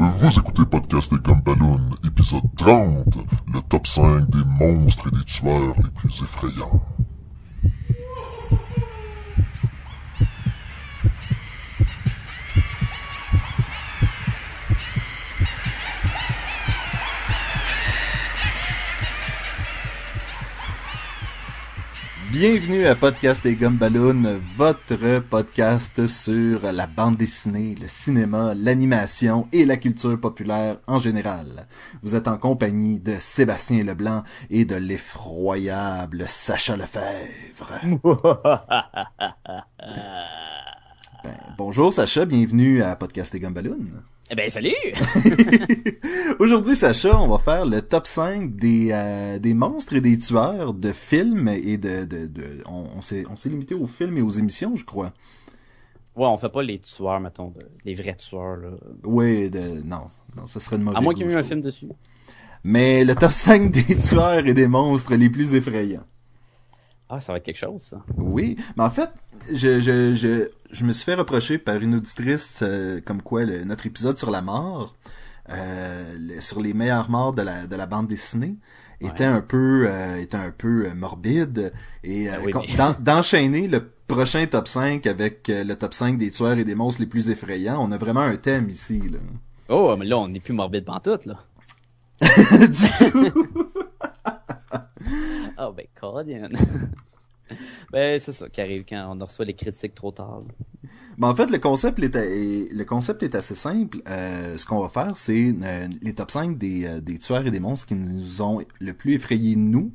Vous écoutez Podcast des Gumballoon, épisode 30, le top 5 des monstres et des tueurs les plus effrayants. Bienvenue à Podcast des Gumballoon, votre podcast sur la bande dessinée, le cinéma, l'animation et la culture populaire en général. Vous êtes en compagnie de Sébastien Leblanc et de l'effroyable Sacha Lefebvre. Ben, bonjour Sacha, bienvenue à Podcast des Gumballoon. Eh ben salut! Aujourd'hui, Sacha, on va faire le top 5 des, euh, des monstres et des tueurs de films et de... de, de on, on s'est limité aux films et aux émissions, je crois. Ouais, on fait pas les tueurs, mettons, de- les vrais tueurs, là. Oui, de, non, non, ça serait de mauvais À moins qu'il y ait eu un film dessus. Mais le top 5 des tueurs et des monstres les plus effrayants. Ah, ça va être quelque chose, ça. Oui, mais en fait, je, je, je, je me suis fait reprocher par une auditrice euh, comme quoi le- notre épisode sur la mort, euh, le- sur les meilleures morts de la, de la bande dessinée, était un peu euh, était un peu morbide et Ben oui, mais- d'en- d'enchaîner le prochain top 5 avec le top 5 des tueurs et des monstres les plus effrayants, on a vraiment un thème ici là. Oh, mais là, on n'est plus morbide pantoute, là. du tout. Oh, ben. ben, c'est ça qui arrive quand on reçoit les critiques trop tard. Mais en fait, le concept est, est- le concept est assez simple. Euh, ce qu'on va faire, c'est euh, les top 5 des, euh, des tueurs et des monstres qui nous ont le plus effrayé nous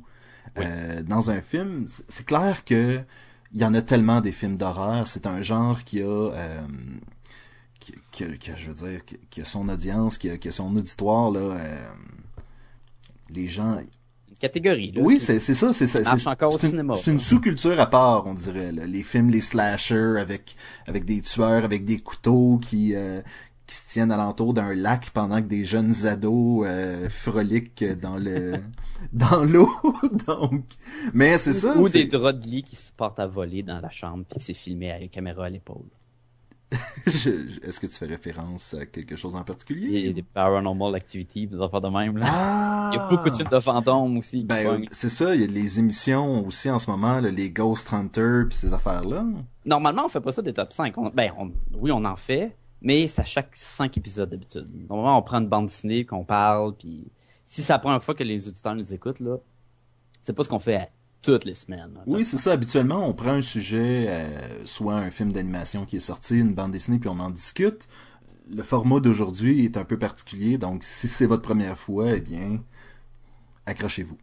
euh, dans un film. C'est- clair que il y en a tellement des films d'horreur. C'est un genre qui a, qui, je veux dire, qui, a son audience, qui a, qui a son auditoire là. les gens, catégorie, là. oui, c'est c'est ça, c'est ça. c'est- encore au c'est une- cinéma, C'est une sous-culture à part, on dirait. là. Les films, les slashers avec avec des tueurs, avec des couteaux qui euh, qui se tiennent alentour d'un lac pendant que des jeunes ados euh, froliquent dans le dans l'eau. Donc, mais c'est ça. Ou c'est- des draps de lit qui se portent à voler dans la chambre puis s'est filmé à la caméra à l'épaule. Est-ce que tu fais référence à quelque chose en Il y a particulier des paranormal activities, des affaires de même, là. Ah. Il y a beaucoup de films de fantômes aussi. Ben, pognent. c'est ça, il y a les émissions aussi en ce moment, là, les Ghost Hunters puis ces affaires-là. Normalement, on fait pas ça des top 5. On- ben, on- oui, on en fait, mais c'est à chaque 5 épisodes d'habitude. Normalement, on prend une bande dessinée, qu'on parle, puis si c'est la première fois que les auditeurs nous écoutent, là, c'est pas ce qu'on fait à toutes les semaines. Oui, c'est ça. Habituellement, on prend un sujet, euh, soit un film d'animation qui est sorti, une bande dessinée, puis on en discute. Le format d'aujourd'hui est un peu particulier, donc si c'est votre première fois, eh bien, accrochez-vous.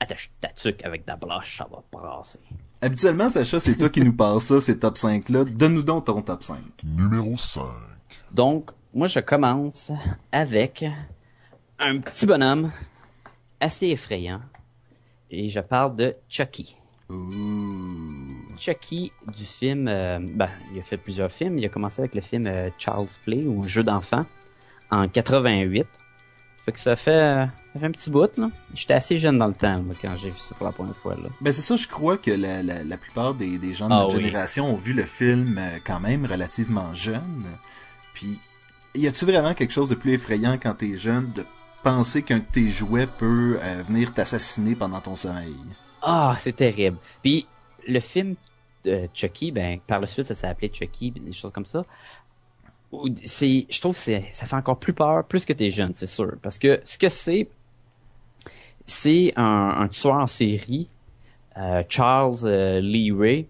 Attache ta tuque avec de la blanche, ça va brasser. Habituellement, Sacha, c'est toi qui nous passe ça, ces top 5-là. Donne-nous donc ton top 5. Numéro 5. Donc, moi, je commence avec un petit bonhomme assez effrayant. Et je parle de Chucky. Chucky du film, euh, ben, il a fait plusieurs films. Il a commencé avec le film euh, Child's Play ou un jeu d'enfant en 88. Fait que ça fait, euh, ça fait un petit bout, là. J'étais assez jeune dans le temps, là, quand j'ai vu ça pour la première fois, là. Ben c'est ça, je crois que la, la, la plupart des, des gens de Ah notre oui. génération ont vu le film euh, quand même relativement jeune. Puis, y a-tu vraiment quelque chose de plus effrayant quand t'es jeune de penser qu'un de tes jouets peut euh, venir t'assassiner pendant ton sommeil? Ah, c'est terrible. Puis, le film de Chucky, ben, par la suite, ça s'est appelé Chucky, des choses comme ça. Je trouve que ça fait encore plus peur, plus que t'es jeune, c'est sûr. Parce que ce que c'est, c'est un, un tueur en série, euh, Charles euh, Lee Ray,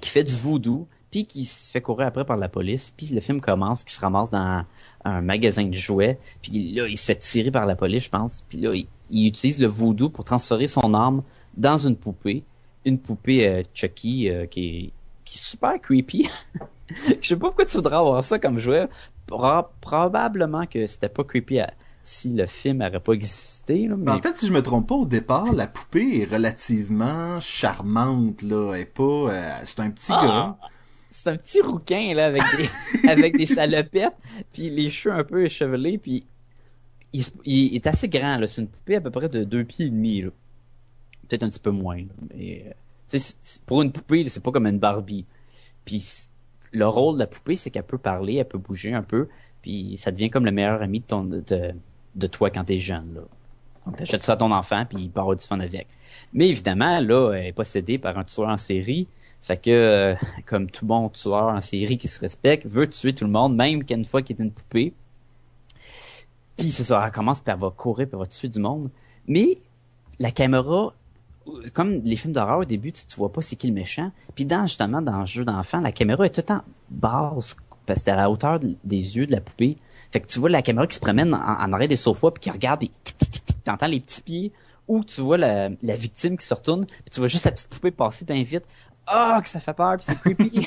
qui fait du voodoo, puis qui se fait courir après par la police. Puis le film commence, qui se ramasse dans un magasin de jouets, puis là, il se fait tirer par la police, je pense. Puis là, il, il utilise le voodoo pour transférer son arme dans une poupée, une poupée euh, Chucky euh, qui, est, qui est super creepy. Je sais pas pourquoi tu voudrais avoir ça comme jouet. Pro- probablement que c'était pas creepy à- si le film n'aurait pas existé. Là, mais... Ben, en fait, si je me trompe pas, au départ, la poupée est relativement charmante, là. Elle est pas... euh, c'est un petit Ah! gars. C'est un petit rouquin là avec des avec des salopettes, puis les cheveux un peu échevelés, puis il, il est assez grand là, c'est une poupée à peu près de deux pieds et demi là. Peut-être un petit peu moins, là, mais euh, pour une poupée, c'est pas comme une Barbie. Puis le rôle de la poupée, c'est qu'elle peut parler, elle peut bouger un peu, puis ça devient comme le meilleur ami de, ton, de, de toi quand t'es jeune. Là. Donc t'achètes ça à ton enfant, puis il part du fun avec. Mais évidemment, là, elle est possédée par un tueur en série. Fait que, euh, comme tout bon tueur en série qui se respecte, veut tuer tout le monde, même qu'une fois qu'il est une poupée. Puis c'est ça, elle commence, puis elle va courir, puis elle va tuer du monde. Mais la caméra, comme les films d'horreur au début, tu, tu vois pas c'est qui le méchant. Puis dans justement dans le jeu d'enfant, la caméra est tout le temps basse parce que c'est à la hauteur de- des yeux de la poupée. Fait que tu vois la caméra qui se promène en, en arrière des sofas puis qui regarde et t'entends les petits pieds ou tu vois la, la victime qui se retourne puis tu vois juste la petite poupée passer bien vite. Ah, que ça fait peur puis c'est creepy.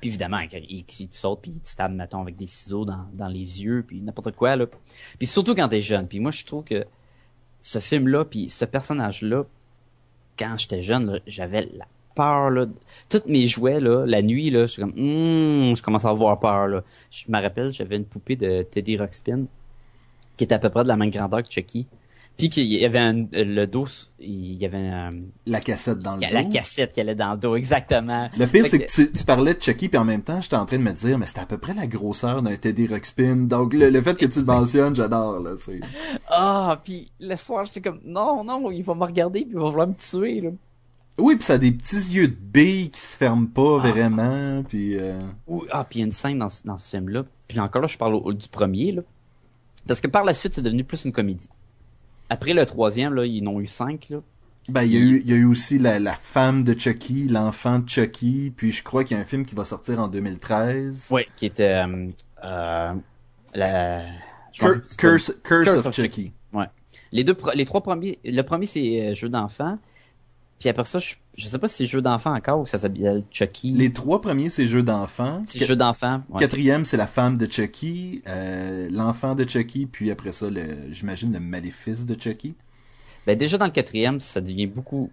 puis évidemment, si tu sautes puis te stab, mettons, avec des ciseaux dans, dans les yeux puis n'importe quoi, là. Puis surtout quand t'es jeune. Puis moi, je trouve que ce film-là puis ce personnage-là, quand j'étais jeune, j'avais la peur, là. Toutes mes jouets, là, la nuit, là, je suis comme, Hum, je commence à avoir peur, là. Je me rappelle, j'avais une poupée de Teddy Ruxpin qui était à peu près de la même grandeur que Chucky. Puis qu'il y avait un, le dos, il y avait un- La cassette dans le la dos. cassette qui allait dans le dos, exactement. Le pire, c'est que tu, tu parlais de Chucky, puis en même temps, j'étais en train de me dire, mais c'était à peu près la grosseur d'un Teddy Ruxpin. Donc, le, le fait que tu le mentionnes, j'adore, là. C'est... Ah, puis le soir, j'étais comme, non, non, il va me regarder puis il va vouloir me tuer, là. Oui, puis ça a des petits yeux de bille qui se ferment pas vraiment, puis... euh, Ou- ah, puis il y a une scène dans, ce- dans ce film-là. Puis encore là, je parle au- au- du premier, là. Parce que par la suite, c'est devenu plus une comédie. Après le troisième, là, ils en ont eu cinq, là. Ben, il y, a eu, il y a eu aussi la, la femme de Chucky, l'enfant de Chucky, puis je crois qu'il y a un film qui va sortir en 2013. Ouais. Qui était, euh, euh, la... Cur- Curse, Curse, Curse of, of Chucky. Ouais. Les deux, les trois premiers, le premier c'est euh, jeu d'enfant. Puis après ça, je, je sais pas si c'est jeu d'enfant encore ou ça s'appelle Chucky. Les trois premiers, c'est jeu d'enfant. C'est jeu d'enfant. ouais. Quatrième, c'est la femme de Chucky, euh, l'enfant de Chucky, puis après ça, le, j'imagine le maléfice de Chucky. Ben déjà dans le quatrième, ça devient beaucoup.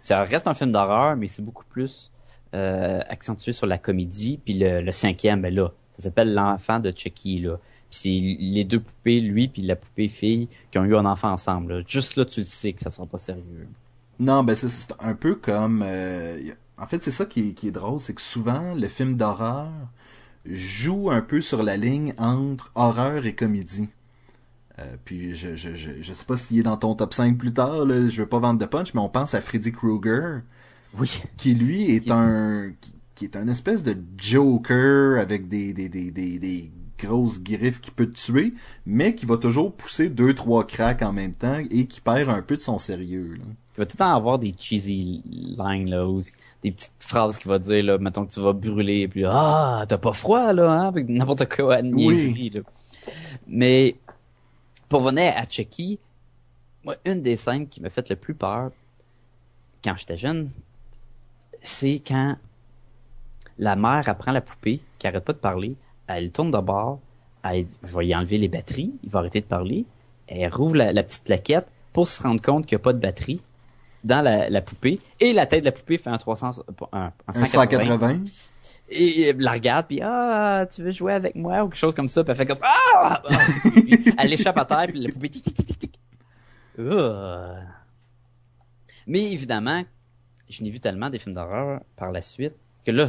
Ça reste un film d'horreur, mais c'est beaucoup plus euh, accentué sur la comédie. Puis le, le cinquième, ben là, ça s'appelle l'enfant de Chucky là. Puis c'est les deux poupées, lui puis la poupée fille, qui ont eu un enfant ensemble. là. Juste là, tu le sais que ça sera pas sérieux. Non, ben c'est, un peu comme... euh, en fait, c'est ça qui est, qui est drôle, c'est que souvent, le film d'horreur joue un peu sur la ligne entre horreur et comédie. Euh, puis je, je, je, je sais pas s'il est dans ton top 5 plus tard, là, je veux pas vendre de punch, mais on pense à Freddy Krueger, Oui. qui lui est un qui, qui est un espèce de Joker avec des des, des, des, des grosses griffes qui peut te tuer, mais qui va toujours pousser deux trois cracks en même temps et qui perd un peu de son sérieux. Là. Il va tout le temps avoir des cheesy lines, là, ou des petites phrases qu'il va dire, là, mettons que tu vas brûler, puis ah, t'as pas froid, là, hein, avec n'importe quoi, à niaiserie, là. Mais, pour venir à Chucky, moi, une des scènes qui m'a fait le plus peur, quand j'étais jeune, c'est quand la mère apprend la poupée, qui arrête pas de parler, elle tourne de bord, elle dit, je vais y enlever les batteries, il va arrêter de parler, elle rouvre la, la petite plaquette pour se rendre compte qu'il n'y a pas de batterie dans la, la poupée, et la tête de la poupée fait un 300, un, un Un 180. et elle la regarde puis ah tu veux jouer avec moi ou quelque chose comme ça. Puis elle fait comme ah, Ah, elle l'échappe à terre puis la poupée tic tic tic Ah. mais évidemment je n'ai vu tellement des films d'horreur par la suite que là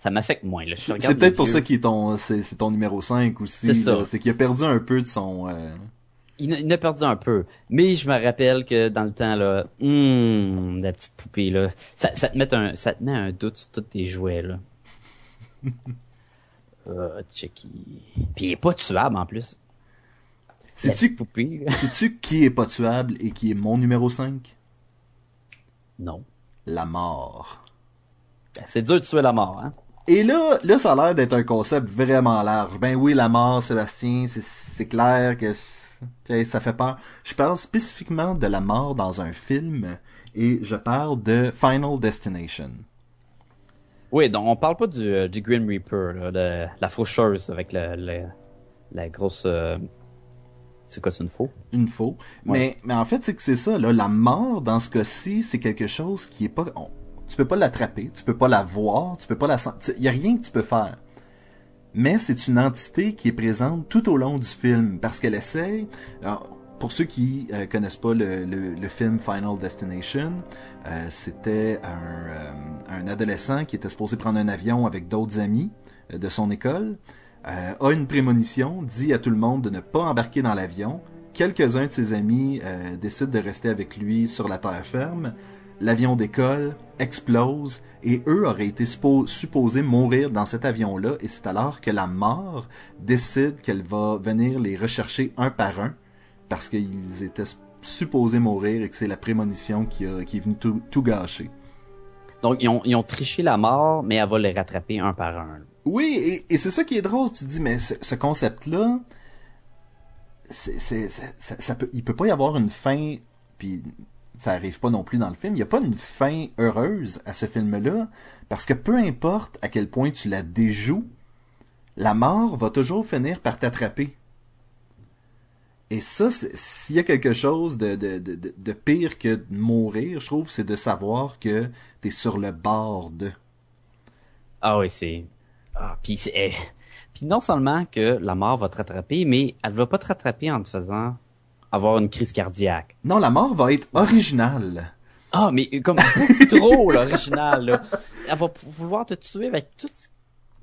ça m'affecte moins là. Je C'est peut-être pour vieux. ça qu'il est ton c'est, c'est ton numéro 5 aussi. C'est ça. là. C'est qu'il a perdu un peu de son euh, il, a- il a perdu un peu mais je me rappelle que dans le temps là hum, la petite poupée là ça, ça te met un ça te met un doute sur tous tes jouets là Ah, Chucky. Puis il est pas tuable en plus. Petite poupée, sais-tu qui est pas tuable et qui est mon numéro 5 Non. La mort. Ben, C'est dur de tuer la mort, hein. Et là, là, ça a l'air d'être un concept vraiment large. Ben oui, la mort, Sébastien, c'est, c'est clair que ça fait peur. Je parle spécifiquement de la mort dans un film et je parle de Final Destination. Oui, donc on parle pas du, euh, du Grim Reaper, là, de la faucheuse avec le, le- la grosse... euh, C'est quoi, c'est une faux? Une faux. Ouais. Mais, mais en fait, c'est que c'est ça, là. La mort, dans ce cas-ci, c'est quelque chose qui est pas, on- tu peux pas l'attraper, tu peux pas la voir, tu peux pas la sentir. Il y a rien que tu peux faire. Mais c'est une entité qui est présente tout au long du film parce qu'elle essaye. alors, pour ceux qui euh, connaissent pas le, film Final Destination, euh, c'était un, euh, un, adolescent qui était supposé prendre un avion avec d'autres amis euh, de son école, a une prémonition, dit à tout le monde de ne pas embarquer dans l'avion. Quelques-uns de ses amis décident de rester avec lui sur la terre ferme. L'avion décolle, explose, et eux auraient été supposés mourir dans cet avion-là, et c'est alors que la mort décide qu'elle va venir les rechercher un par un, parce qu'ils étaient supposés mourir et que c'est la prémonition qui, a, qui est venue tout, tout gâcher. Donc, ils ont, ils ont, triché la mort, mais elle va les rattraper un par un. Oui, et, et c'est ça qui est drôle. Tu te dis, mais ce, ce concept-là, c'est, c'est, ça, ça peut, il peut pas y avoir une fin, puis ça arrive pas non plus dans le film. Il y a pas une fin heureuse à ce film-là, parce que peu importe à quel point tu la déjoues, la mort va toujours finir par t'attraper. Et ça, s'il y a quelque chose de, de, de, pire que de mourir, je trouve, c'est de savoir que t'es sur le bord de. Ah oui, c'est... Ah, puis. Eh, puis non seulement que la mort va te rattraper, mais elle va pas te rattraper en te faisant avoir une crise cardiaque. Non, la mort va être originale. Ah, mais comme trop, originale. Elle va pouvoir te tuer avec tout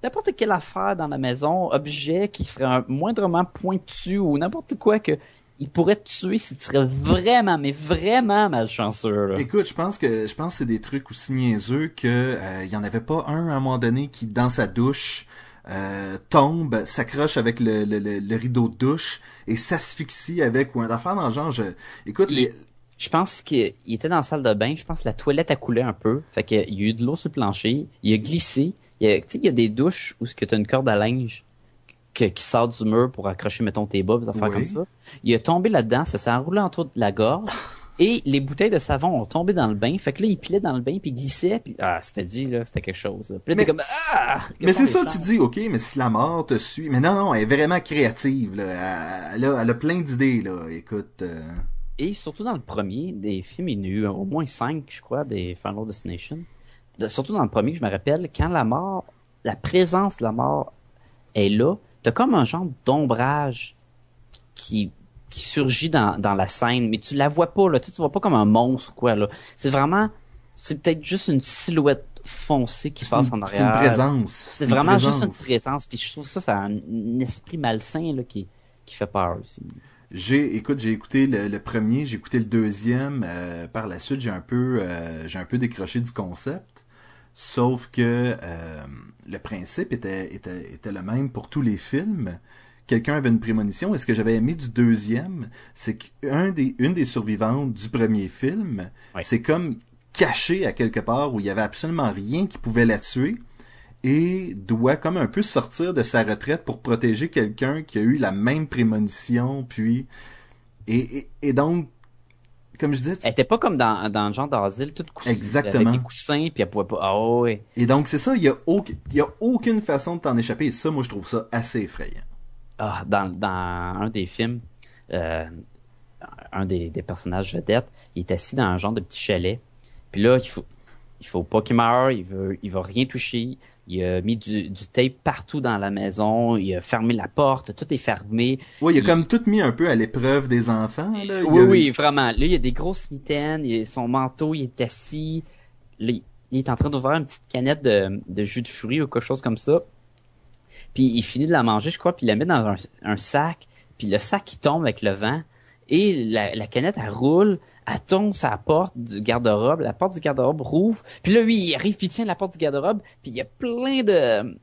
n'importe quelle affaire dans la maison, objet qui serait moindrement pointu ou n'importe quoi que il pourrait te tuer si tu serais vraiment, mais vraiment malchanceux. Là. Écoute, je pense que je pense que c'est des trucs aussi niaiseux que euh, il y en avait pas un à un moment donné qui dans sa douche euh, tombe, s'accroche avec le, le, le, rideau de douche et s'asphyxie avec ou un affaire dans le genre. Je, écoute, les... je pense qu'il était dans la salle de bain. Je pense que la toilette a coulé un peu. Fait qu'il y a eu de l'eau sur le plancher. Il a glissé. Il y a, il y a des douches où tu as une corde à linge qui sort du mur pour accrocher, mettons, tes bas, des affaires comme ça. Il a tombé là-dedans, ça s'est enroulé autour de la gorge. Et les bouteilles de savon ont tombé dans le bain. Fait que là, il pilait dans le bain, puis il glissait, puis ah, c'était dit, là, c'était quelque chose. Puis là, mais, comme, ah! Mais c'est ça, tu dis, ok, mais si la mort te suit... Mais non, non, elle est vraiment créative, là. Elle, a, elle a plein d'idées, là. Écoute... Euh. Et surtout dans le premier des films, il y en a eu au moins cinq, je crois, des Final Destination surtout dans le premier, je me rappelle, quand la mort, la présence de la mort est là, t'as comme un genre d'ombrage qui, qui surgit dans, dans la scène, mais tu la vois pas, là. Tu, tu vois pas comme un monstre ou quoi, là. C'est vraiment, c'est peut-être juste une silhouette foncée qui passe en arrière. C'est une présence. C'est vraiment juste une présence. Puis je trouve ça, c'est un, esprit malsain, là, qui, qui fait peur aussi. J'ai, écoute, j'ai écouté le, premier, j'ai écouté le deuxième. Euh, par la suite, j'ai un peu, euh, j'ai un peu décroché du concept. Sauf que euh, le principe était, était, était le même pour tous les films. Quelqu'un avait une prémonition. Et ce que j'avais aimé du deuxième, c'est qu'une des, une des survivantes du premier film, c'est comme caché à quelque part où il y avait absolument rien qui pouvait la tuer et doit comme un peu sortir de sa retraite pour protéger quelqu'un qui a eu la même prémonition puis et, et, et donc comme je disais. Elle était pas comme dans, dans le genre d'asile, toute coussine. Exactement. Avec des coussins, puis elle pouvait pas. Ah ouais. Et donc, c'est ça, il y, a il y a aucune façon de t'en échapper. Et ça, moi, je trouve ça assez effrayant. Ah, dans, dans un des films, euh, un des, des personnages vedettes, il est assis dans un genre de petit chalet. Puis là, il faut, il faut pas qu'il meure, il veut, il va rien toucher. Il a mis du, du, tape partout dans la maison. Il a fermé la porte. Tout est fermé. Oui, il a comme tout mis un peu à l'épreuve des enfants. Là. oui, oui, vraiment. Là, il y a des grosses mitaines. Il a son manteau, il est assis. Là, il est en train d'ouvrir une petite canette de, de jus de fruits ou quelque chose comme ça. Puis il finit de la manger, je crois, puis il la met dans un, un sac. Puis le sac, il tombe avec le vent. Et la, la canette, elle roule elle tombe sa porte du garde-robe, la porte du garde-robe rouvre, puis là, lui, il arrive, puis il tient la porte du garde-robe, puis il y a plein de...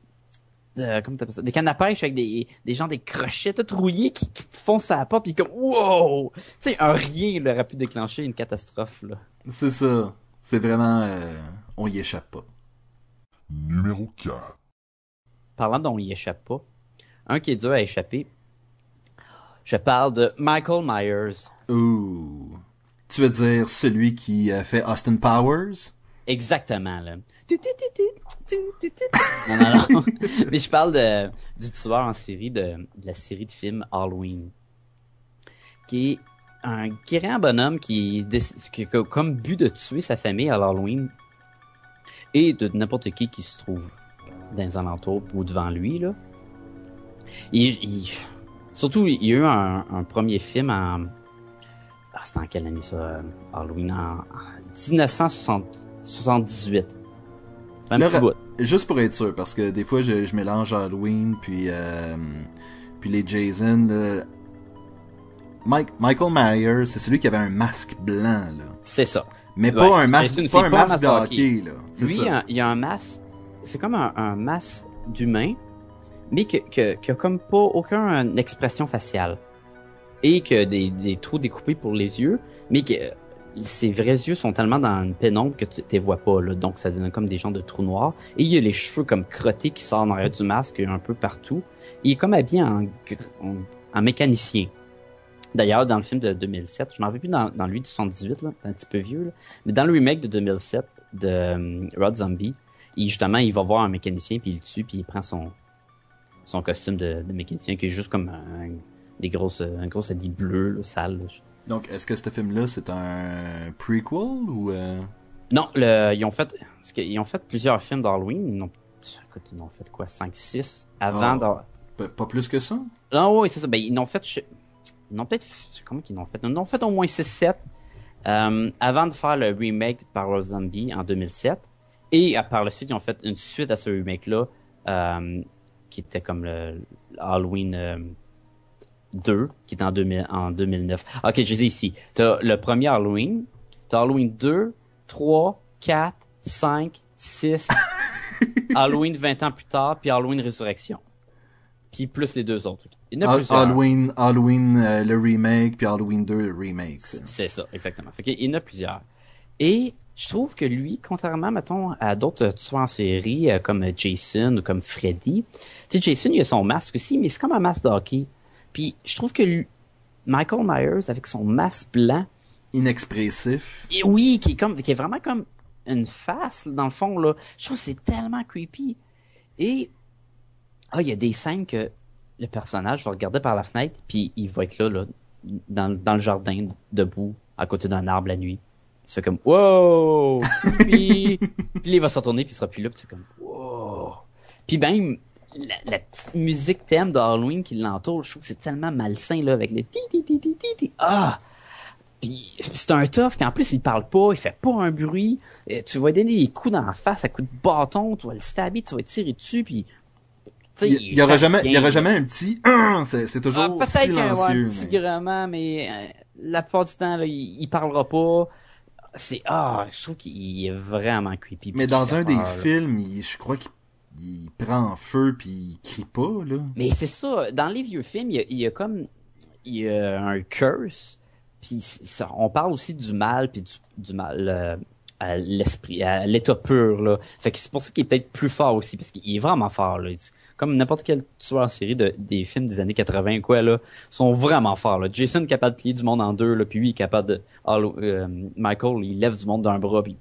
de comment t'appelles ça? Des cannes à pêche avec des, des gens, des crochets tout rouillés qui, qui foncent à la porte, puis comme, wow! Tu sais, un rien là, aurait pu déclencher une catastrophe, là. C'est ça. C'est vraiment... Euh, on y échappe pas. Numéro 4. Parlant d'on y échappe pas, un qui est dur à échapper, je parle de Michael Myers. Ouh. Tu veux dire celui qui a fait Austin Powers? Exactement, là. non, non, non. Mais je parle de, du tueur en série de, de la série de films Halloween. Qui est un grand bonhomme qui, qui a comme but de tuer sa famille à Halloween. Et de n'importe qui qui se trouve dans les alentours ou devant lui, là. Il, il, surtout, il y a eu un, un premier film en Ah, c'était en quelle année ça? Halloween? En, en 1978. Un Là, petit bout. Juste pour être sûr, parce que des fois, je, je mélange Halloween puis, euh, puis les Jason. là. Mike, Michael Myers, c'est celui qui avait un masque blanc, là. C'est ça. Mais Ouais, pas un masque, Jason, pas un pas masque masque de hockey, là. C'est Lui, il y a- il y a un masque. C'est comme un, masque d'humain, mais que, que, comme pas aucune expression faciale. Et que des, des trous découpés pour les yeux, mais que ses vrais yeux sont tellement dans une pénombre que tu les vois pas, là. Donc, ça donne comme des genres de trous noirs. Et il y a les cheveux comme crottés qui sortent en arrière du masque un peu partout. Il est comme habillé en, mécanicien. D'ailleurs, dans le film de 2007, je m'en rappelle plus dans, dans lui du 78, là, un petit peu vieux, mais dans le remake de 2007 de euh, Rod Zombie, il, justement, il va voir un mécanicien, puis il le tue, puis il prend son, son costume de, de mécanicien, qui est juste comme un, des grosses, un gros habit bleu, là, sale. là. Donc, est-ce que ce film-là, c'est un prequel ou... euh, Non, le, ils ont fait, qu'ils ont fait plusieurs films d'Halloween. Ils ont, écoute, ils ont fait quoi, 5, 6 avant Ah. d'Halloween. Pas plus que ça? Non, oui, c'est ça. Ben, ils n'ont fait, ils n'ont peut-être, comment qu'ils n'ont fait? Ils ont fait au moins 6-7, euh, avant de faire le remake par Rob Zombie en 2007. Et euh, par la suite, ils ont fait une suite à ce remake-là, euh, qui était comme le, le Halloween euh, 2, qui était en, 2000, en 2009. Ok, je les ai ici. T'as le premier Halloween, t'as Halloween 2, 3, 4, 5, 6, Halloween 20 ans plus tard, puis Halloween Résurrection. Puis plus les deux autres. Il y en a plusieurs. Halloween, Halloween euh, le remake, puis Halloween 2 le remake. C'est ça, exactement. Fait qu'il y en a plusieurs. Et je trouve que lui, contrairement, mettons, à d'autres tueurs en série, euh, comme Jason ou comme Freddy, tu sais, Jason, il a son masque aussi, mais c'est comme un masque de hockey. Puis je trouve que lui- Michael Myers, avec son masque blanc, Inexpressif. et oui, qui est comme, qui est vraiment comme une face, dans le fond, là. Je trouve que c'est tellement creepy. Et, ah, il y a des scènes que le personnage va regarder par la fenêtre, puis il va être là, là, dans, dans le jardin, debout, à côté d'un arbre la nuit. Il se fait comme, wow! Puis, puis il va se retourner, puis il sera plus là, puis c'est comme, wow! Puis même, la, la petite musique thème de Halloween qui l'entoure, je trouve que c'est tellement malsain, là, avec les ti ti ti ti ti ti. Ah! Puis c'est un tough, puis en plus il parle pas, il fait pas un bruit. Euh, tu vas donner des coups dans la face à coups de bâton, tu vas le stabber, tu vas le tirer dessus, puis tu sais, Il y, aura jamais, il y aura jamais un petit Hum c'est c'est Ah, toujours peut-être y avoir un silencieux. petit mais- mais euh, la plupart du temps, là, il, il parlera pas. C'est ah, je trouve qu'il est vraiment creepy. Mais dans un des peur, films, il- je crois qu'il il prend feu puis il crie pas là. Mais c'est ça, dans les vieux films, il y a, il y a comme il y a un curse, puis ça- on parle aussi du mal puis du, du mal euh, à l'esprit, à l'état pur là. Fait que c'est pour ça qu'il est peut-être plus fort aussi parce qu'il est vraiment fort là. Comme n'importe quel tueur en série de, des films des années 80 quoi là, sont vraiment forts. Jason est capable de plier du monde en deux là, puis lui est capable de Hallo- euh, Michael il lève du monde d'un bras puis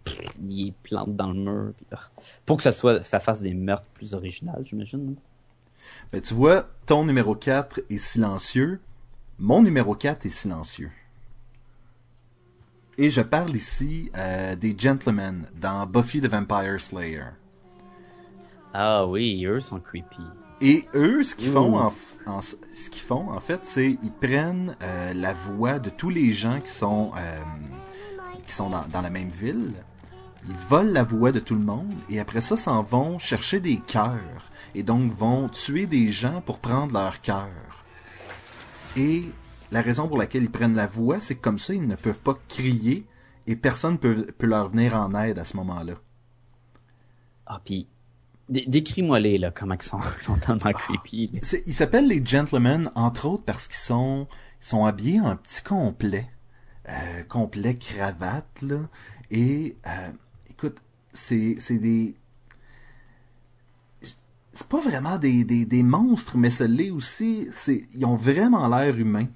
il plante dans le mur ah. pour que ça soit ça fasse des meurtres plus originaux, j'imagine. Ben, tu vois, ton numéro 4 est silencieux, mon numéro 4 est silencieux. Et je parle ici euh, des gentlemen dans Buffy the Vampire Slayer. Ah oui, eux sont creepy. Et eux, ce qu'ils font, en- ce qu'ils font, en fait, c'est ils prennent euh, la voix de tous les gens qui sont euh, qui sont dans, dans la même ville. Ils volent la voix de tout le monde et après ça, s'en vont chercher des cœurs et donc vont tuer des gens pour prendre leur cœur. Et la raison pour laquelle ils prennent la voix, c'est que comme ça, ils ne peuvent pas crier et personne peut, peut leur venir en aide à ce moment-là. Ah, puis dé- décris-moi-les, là, comment ils sont, ils sont tellement creepy. là. C'est- Ils s'appellent les gentlemen, entre autres parce qu'ils sont, ils sont habillés en petit complet. Euh, complet cravate, là. Et, euh, écoute, c'est, c'est des... C'est pas vraiment des, des, des monstres, mais ce l'est aussi. C'est, ils ont vraiment l'air humains.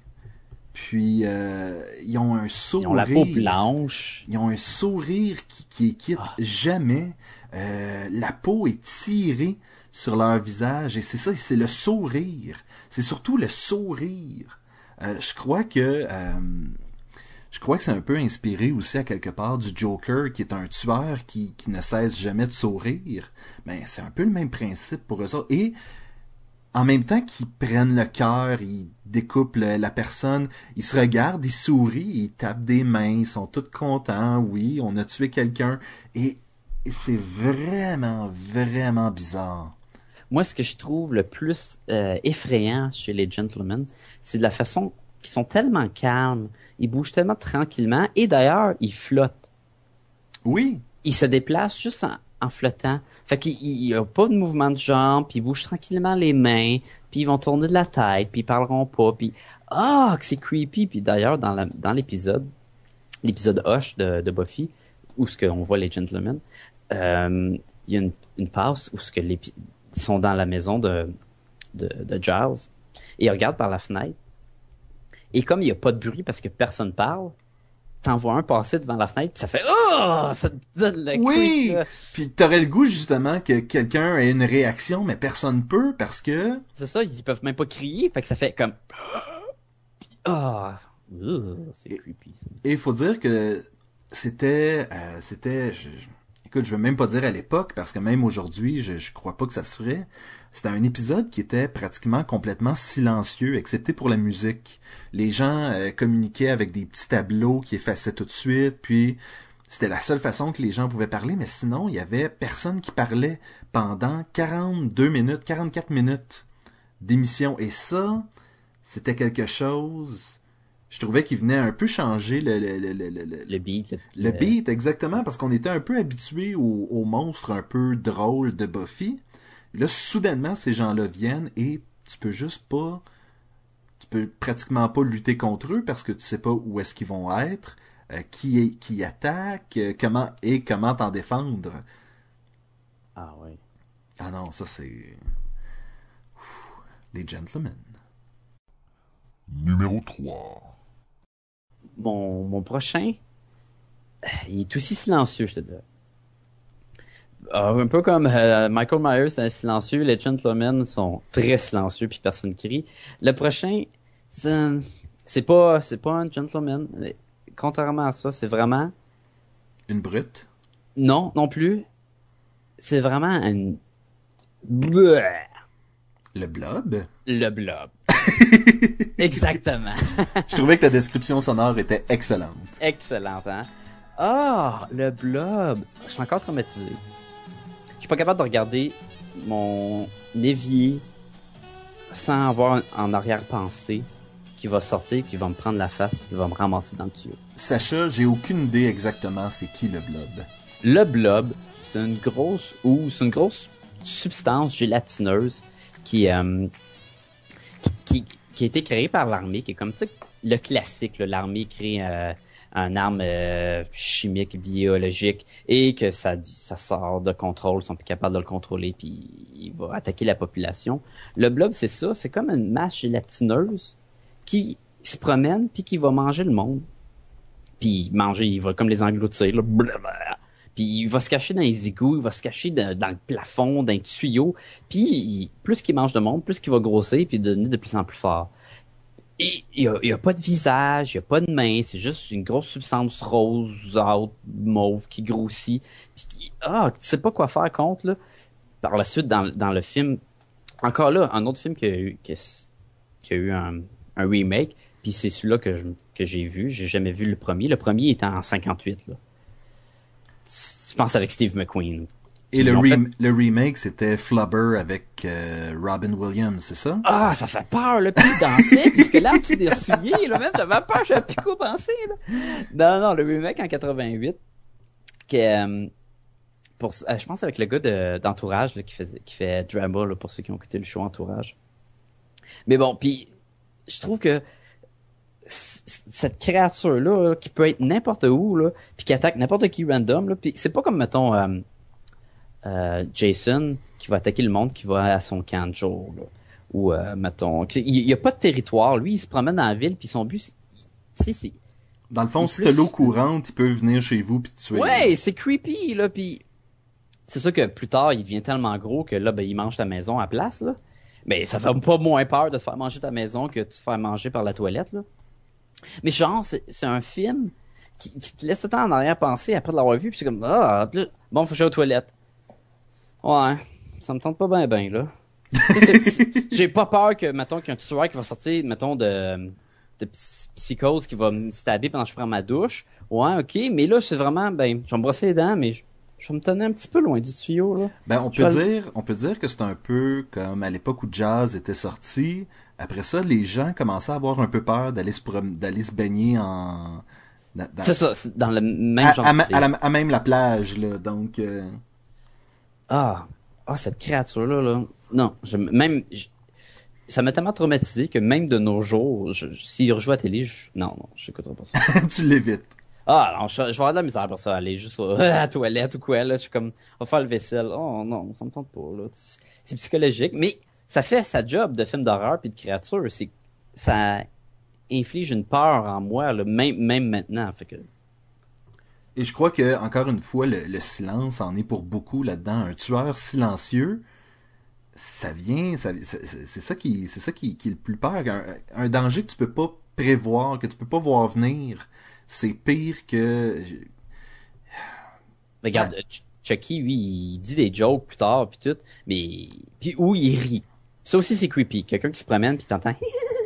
Puis, euh, ils ont un Ils sourire. ont la peau blanche. Ils ont un sourire qui, qui quitte Ah. jamais. Euh, la peau est tirée sur leur visage et c'est ça, c'est le sourire. C'est surtout le sourire. Euh, je crois que je crois que c'est un peu inspiré aussi à quelque part du Joker qui est un tueur qui, qui ne cesse jamais de sourire. Ben c'est un peu le même principe pour eux autres. Et en même temps qu'ils prennent le cœur, ils découpent le- la personne, ils se regardent, ils sourient, ils tapent des mains, ils sont tous contents, oui, on a tué quelqu'un, et, et c'est vraiment, vraiment bizarre. Moi, ce que je trouve le plus euh, effrayant chez les gentlemen, c'est de la façon qu'ils sont tellement calmes, ils bougent tellement tranquillement, et d'ailleurs, ils flottent. Oui, Ils se déplacent juste en, en flottant. Fait qu'il n'y a pas de mouvement de jambes, puis ils bougent tranquillement les mains, puis ils vont tourner de la tête, puis ils parleront pas, puis ah, que c'est creepy. Puis d'ailleurs, dans la- dans l'épisode, l'épisode Hush de, de Buffy, où ce qu'on voit les gentlemen, euh, il y a une, une passe où ce que l'épi- ils sont dans la maison de, de, de Giles, et ils regardent par la fenêtre, et comme il n'y a pas de bruit parce que personne parle, t'en vois un passer devant la fenêtre, puis ça fait oh, ça te donne le oui, puis t'aurais le goût justement que quelqu'un ait une réaction, mais personne peut parce que C'est ça, ils peuvent même pas crier, fait que ça fait comme Puis, ah, Ugh, c'est creepy. Ça. Et il faut dire que c'était, euh, c'était, je- je- écoute, je veux même pas dire à l'époque parce que même aujourd'hui, je, je crois pas que ça se ferait. C'était un épisode qui était pratiquement complètement silencieux, excepté pour la musique. Les gens euh, communiquaient avec des petits tableaux qui effaçaient tout de suite, puis c'était la seule façon que les gens pouvaient parler, mais sinon, il y avait personne qui parlait pendant 42 minutes, 44 minutes d'émission. Et ça, c'était quelque chose... Je trouvais qu'il venait un peu changer le, le, le, le, le- Le beat. le beat, exactement, parce qu'on était un peu habitué aux, aux monstres un peu drôles de Buffy. Là, soudainement, ces gens-là viennent et tu peux juste pas... Tu peux pratiquement pas lutter contre eux parce que tu sais pas où est-ce qu'ils vont être, euh, qui, est, qui attaque, euh, comment et comment t'en défendre. Ah ouais. Ah non, ça c'est... Les gentlemen. Numéro 3. Mon, mon prochain, il est aussi silencieux, je te dirais. Ah, un peu comme euh, Michael Myers c'est silencieux, les gentlemen sont très silencieux puis personne crie. Le prochain, c'est pas c'est pas un gentleman. mais Contrairement à ça, c'est vraiment Une brute? non non plus. C'est vraiment un Bleh. Le blob? le blob. Exactement. Je trouvais que ta description sonore était excellente. Excellent, hein? Ah, le blob. Je suis encore traumatisé. Je suis pas capable de regarder mon évier sans avoir en arrière-pensée qui va sortir, qui va me prendre la face, qui va me ramasser dans le tuyau. Sacha, j'ai aucune idée exactement c'est qui le blob. Le blob, c'est une grosse ou c'est une grosse substance gélatineuse qui, euh, qui, qui, qui a été créée par l'armée, qui est comme tu sais, le classique. là, L'armée crée euh, un arme euh, chimique, biologique, et que ça, ça sort de contrôle, ils sont plus capables de le contrôler, puis il va attaquer la population. Le blob, c'est ça, c'est comme une masse gélatineuse qui se promène, puis qui va manger le monde. Puis manger, il va comme les engloutir, là. Puis il va se cacher dans les égouts, il va se cacher dans, le plafond, dans les tuyaux. Puis plus qu'il mange de monde, plus qu'il va grossir puis devenir de plus en plus fort. Il y a, a pas de visage, il y a pas de main, c'est juste une grosse substance rose, haute, mauve qui grossit. Puis qui, ah, tu sais pas quoi faire contre là. Par la suite dans, dans le film, encore là, un autre film qui a eu, qui a, a eu un, un remake, puis c'est celui-là que je- que j'ai vu. J'ai jamais vu le premier. Le premier était en 58 là. Je pense avec Steve McQueen. Et le, fait- rem- le remake, c'était Flubber avec euh, Robin Williams, c'est ça? Ah, ça fait peur, là. Puis dansait, puisque là, tu des souliers, là, même, j'avais peur, j'avais plus quoi penser, là. Non, non, le remake en 88, que, euh, pour, euh, je pense avec le gars de, d'Entourage, là, qui fait, qui fait Drama, là, pour ceux qui ont écouté le show Entourage. Mais bon, puis je trouve que cette créature-là, là, qui peut être n'importe où, là, puis qui attaque n'importe qui random, là, puis c'est pas comme, mettons, euh, Jason qui va attaquer le monde qui va à son camp de jour, là. Ou, euh, mettons, il y a pas de territoire. Lui, il se promène dans la ville, puis son but, c'est-. Dans le fond, si t'as l'eau courante, ils peuvent venir chez vous puis te tuer. Ouais, c'est creepy, là, puis c'est sûr que plus tard, il devient tellement gros que là, ben, il mange ta maison à place, là. Mais ça fait pas moins peur de se faire manger ta maison que de te faire manger par la toilette, là. Mais genre, c'est c'est un film qui, qui te laisse le temps en arrière-pensée après de l'avoir vu, puis c'est comme, ah, bon, faut que j'aille aux toilettes. Ouais, ça me tente pas bien, ben, là. J'ai pas peur que, mettons, qu'un tueur qui va sortir, mettons, de, de psy- psychose qui va me stabber pendant que je prends ma douche. Ouais, ok, mais là, c'est vraiment, ben, je vais me brosser les dents, mais je, je vais me tenir un petit peu loin du tuyau, là. Ben, on Je peut vais dire, on peut dire que c'est un peu comme à l'époque où Jazz était sorti. Après ça, les gens commençaient à avoir un peu peur d'aller se prom- d'aller se baigner en, dans- C'est ça, c'est dans le même à, genre à la- à même la plage, là. Donc, euh, Ah, ah, cette créature-là, là. Non, je, même, je- ça m'a tellement traumatisé que même de nos jours, je, je- s'il rejoue à la télé, je, non, non, je n'écouterai pas ça. tu l'évites. Ah, non, je, je vais avoir de la misère pour ça, aller juste au- à la toilette ou quoi, là. Je suis comme, on va faire le vaisselle. Oh non, ça me tente pas, là. C'est c'est psychologique, mais ça fait sa job de film d'horreur puis de créature. C'est, ça inflige une peur en moi, là, même, même maintenant. Fait que, Et je crois que, encore une fois, le, le silence en est pour beaucoup là-dedans. Un tueur silencieux, ça vient, ça, c'est ça qui, c'est ça qui, qui est le plus peur. Un, un danger que tu peux pas prévoir, que tu peux pas voir venir, c'est pire que. regarde, Ch- Chucky, lui, il dit des jokes plus tard puis tout, mais, puis où il rit. Ça aussi, c'est creepy. Quelqu'un qui se promène puis t'entends,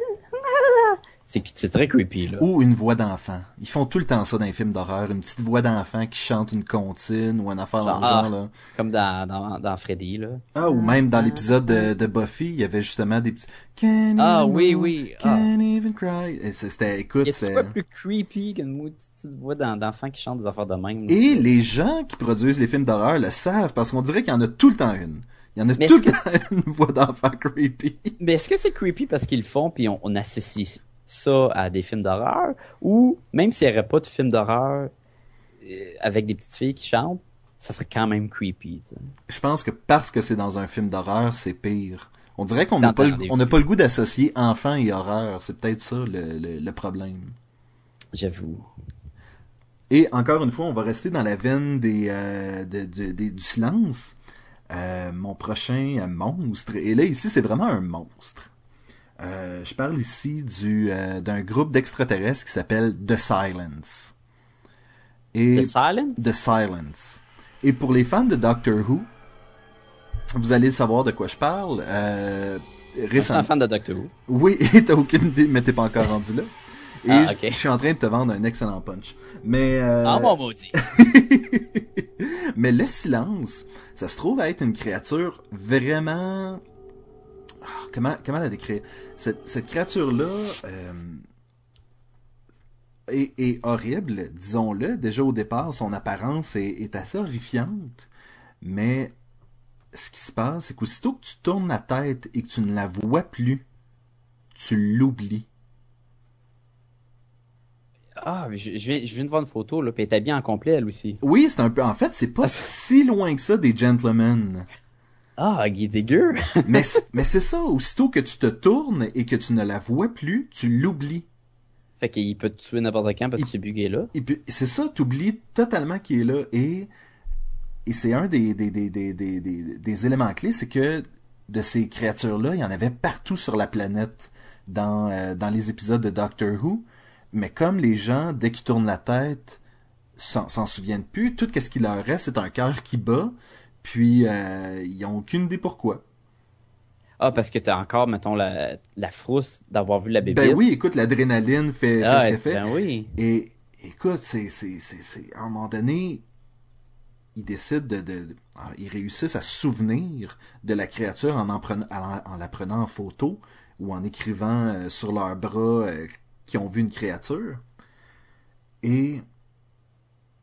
c'est, très creepy, là. Ou une voix d'enfant. Ils font tout le temps ça dans les films d'horreur, une petite voix d'enfant qui chante une comptine ou un affaire dans le Genre, genre, là. Comme dans, dans, dans Freddy, là. Ah, ou même dans l'épisode de, de Buffy, il y avait justement des petits Can't Ah, oui, move, oui. Ah. Can't even cry. C'était, écoute, c'est... quoi plus creepy qu'une petite voix d'en- d'enfant qui chante des affaires de même? Et les gens qui produisent les films d'horreur le savent parce qu'on dirait qu'il y en a tout le temps une. Il y en a tout le temps une voix d'enfant creepy. Mais est-ce que c'est creepy parce qu'ils le font puis on, on associe ça à des films d'horreur ou même s'il n'y aurait pas de film d'horreur euh, avec des petites filles qui chantent, ça serait quand même creepy. Je pense que parce que c'est dans un film d'horreur, c'est pire. On dirait qu'on n'a pas, le- on pas le goût d'associer enfant et horreur. C'est peut-être ça le, le- le problème. J'avoue. Et encore une fois, on va rester dans la veine des, euh, de- de- des- du silence. Euh, mon prochain monstre. Et là, ici, c'est vraiment un monstre. Euh, je parle ici du euh, d'un groupe d'extraterrestres qui s'appelle The Silence. Et The Silence? The Silence. Et pour les fans de Doctor Who, vous allez savoir de quoi je parle. Euh, récemment, un fan de Doctor Who. oui, t'as aucune idée, mais t'es pas encore rendu là. Et Ah, je- ok. je suis en train de te vendre un excellent punch. Mais euh, Ah, mon maudit. mais le silence, ça se trouve à être une créature vraiment. Comment comment la décrire? Cette, cette créature-là euh, est, est horrible, disons-le. Déjà au départ, son apparence est, est assez horrifiante, mais ce qui se passe, c'est qu'aussitôt que tu tournes la tête et que tu ne la vois plus, tu l'oublies. Ah, mais je, je viens, je viens de voir une photo, là, puis elle est habillée en complet, elle aussi. Oui, c'est un peu. En fait, c'est pas Ah, si loin que ça des gentlemen. Ah, il est dégueu. mais c'est ça. Aussitôt que tu te tournes et que tu ne la vois plus, tu l'oublies. fait qu'il peut te tuer n'importe quand parce que Il- c'est bugué là. Et puis c'est ça, tu oublies totalement qu'il est là. Et et c'est un des des, des, des, des, des, des éléments clés, c'est que de ces créatures-là, il y en avait partout sur la planète dans euh, dans les épisodes de Doctor Who. Mais comme les gens, dès qu'ils tournent la tête, s'en s'en souviennent plus, tout ce qui leur reste, c'est un cœur qui bat. Puis euh, ils ont aucune idée pourquoi. Ah, parce que t'as encore, mettons, la, la frousse d'avoir vu la bébé. Ben oui, écoute, l'adrénaline fait, fait ah, ce qu'elle fait. ben oui. Et écoute, c'est, c'est, c'est, c'est, à un moment donné, ils décident de, de, de- ah, ils réussissent à se souvenir de la créature en, en, prenant- en, en la prenant en photo ou en écrivant euh, sur leurs bras euh, qu'ils ont vu une créature. Et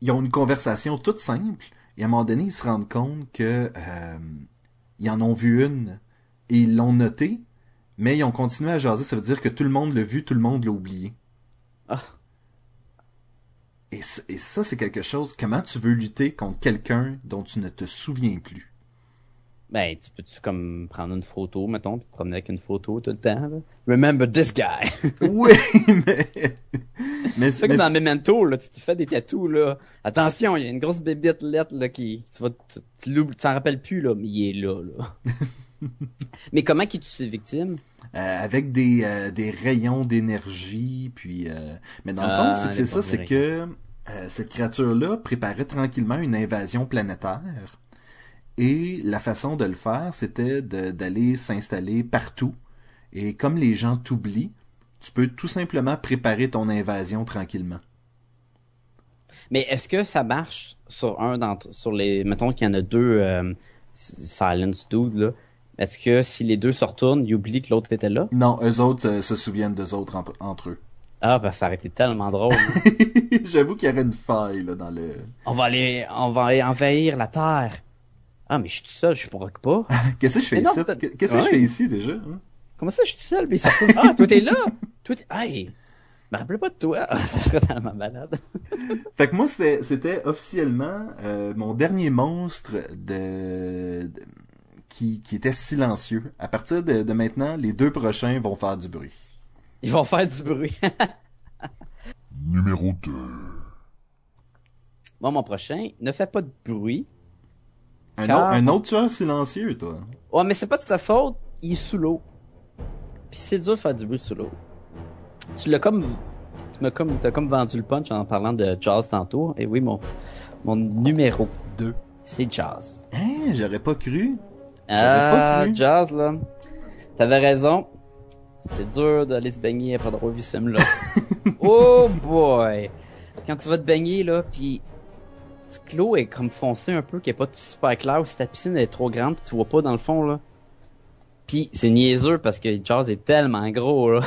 ils ont une conversation toute simple. Et à un moment donné, ils se rendent compte que euh, ils en ont vu une et ils l'ont noté, mais ils ont continué à jaser. Ça veut dire que tout le monde l'a vu, tout le monde l'a oublié. Ah. Et ça, c'est quelque chose. Comment tu veux lutter contre quelqu'un dont tu ne te souviens plus? Ben, tu peux-tu comme prendre une photo, mettons, puis te promener avec une photo tout le temps, là? Remember this guy! oui, mais. mais, C'est comme dans Memento, là, tu te fais des tatous, là. Attention, il y a une grosse bébite lettre, là, qui, tu vas, tu, tu l'oublies- tu t'en rappelles plus, là, mais il est là, là. mais comment qu'il tue ses victimes? euh, avec des, euh, des rayons d'énergie, puis. euh, Mais dans le Ah, fond, c'est c'est ça, c'est que euh, cette créature-là préparait tranquillement une invasion planétaire. Et la façon de le faire, c'était d'aller s'installer partout. Et comme les gens t'oublient, tu peux tout simplement préparer ton invasion tranquillement. Mais est-ce que ça marche sur un d'entre sur les mettons qu'il y en a deux euh, silence dude là est-ce que si les deux se retournent, ils oublient que l'autre était là? Non, eux autres euh, se souviennent d'eux autres entre, eux. Ah, ben ça aurait été tellement drôle. J'avoue qu'il y aurait une faille là, dans le. On va aller, on va envahir la terre. Ah, mais je suis tout seul, je pourrais pas. Qu'est-ce que je fais ici? Qu'est-ce que je fais ici déjà? Hein? Comment ça, je suis tout seul puis Ah, toi t'es là. Toi t'es. Hey, me rappelle pas de toi. Ah, ça serait tellement malade. fait que moi c'était officiellement euh, mon dernier monstre de qui, était silencieux. À partir de, maintenant, les deux prochains vont faire du bruit. Ils vont faire du bruit. Numéro 2. Moi, mon prochain ne fait pas de bruit. Un, autre, un autre tueur silencieux, toi. Ouais, mais c'est pas de sa faute, il est sous l'eau. Puis c'est dur de faire du bruit sous l'eau. Tu l'as comme tu m'as comme t'as comme vendu le punch en parlant de jazz tantôt. Et oui, mon mon numéro 2, c'est jazz. Hein, j'aurais pas cru. Ah, Jazz, là. T'avais raison. C'est dur d'aller se baigner après avoir vu ce film-là. oh boy! Quand tu vas te baigner, là, pis l'eau est comme foncée un peu, qui est pas tout super clair, ou si ta piscine est trop grande, pis tu vois pas dans le fond, là. Pis c'est niaiseux parce que Jazz est tellement gros, là.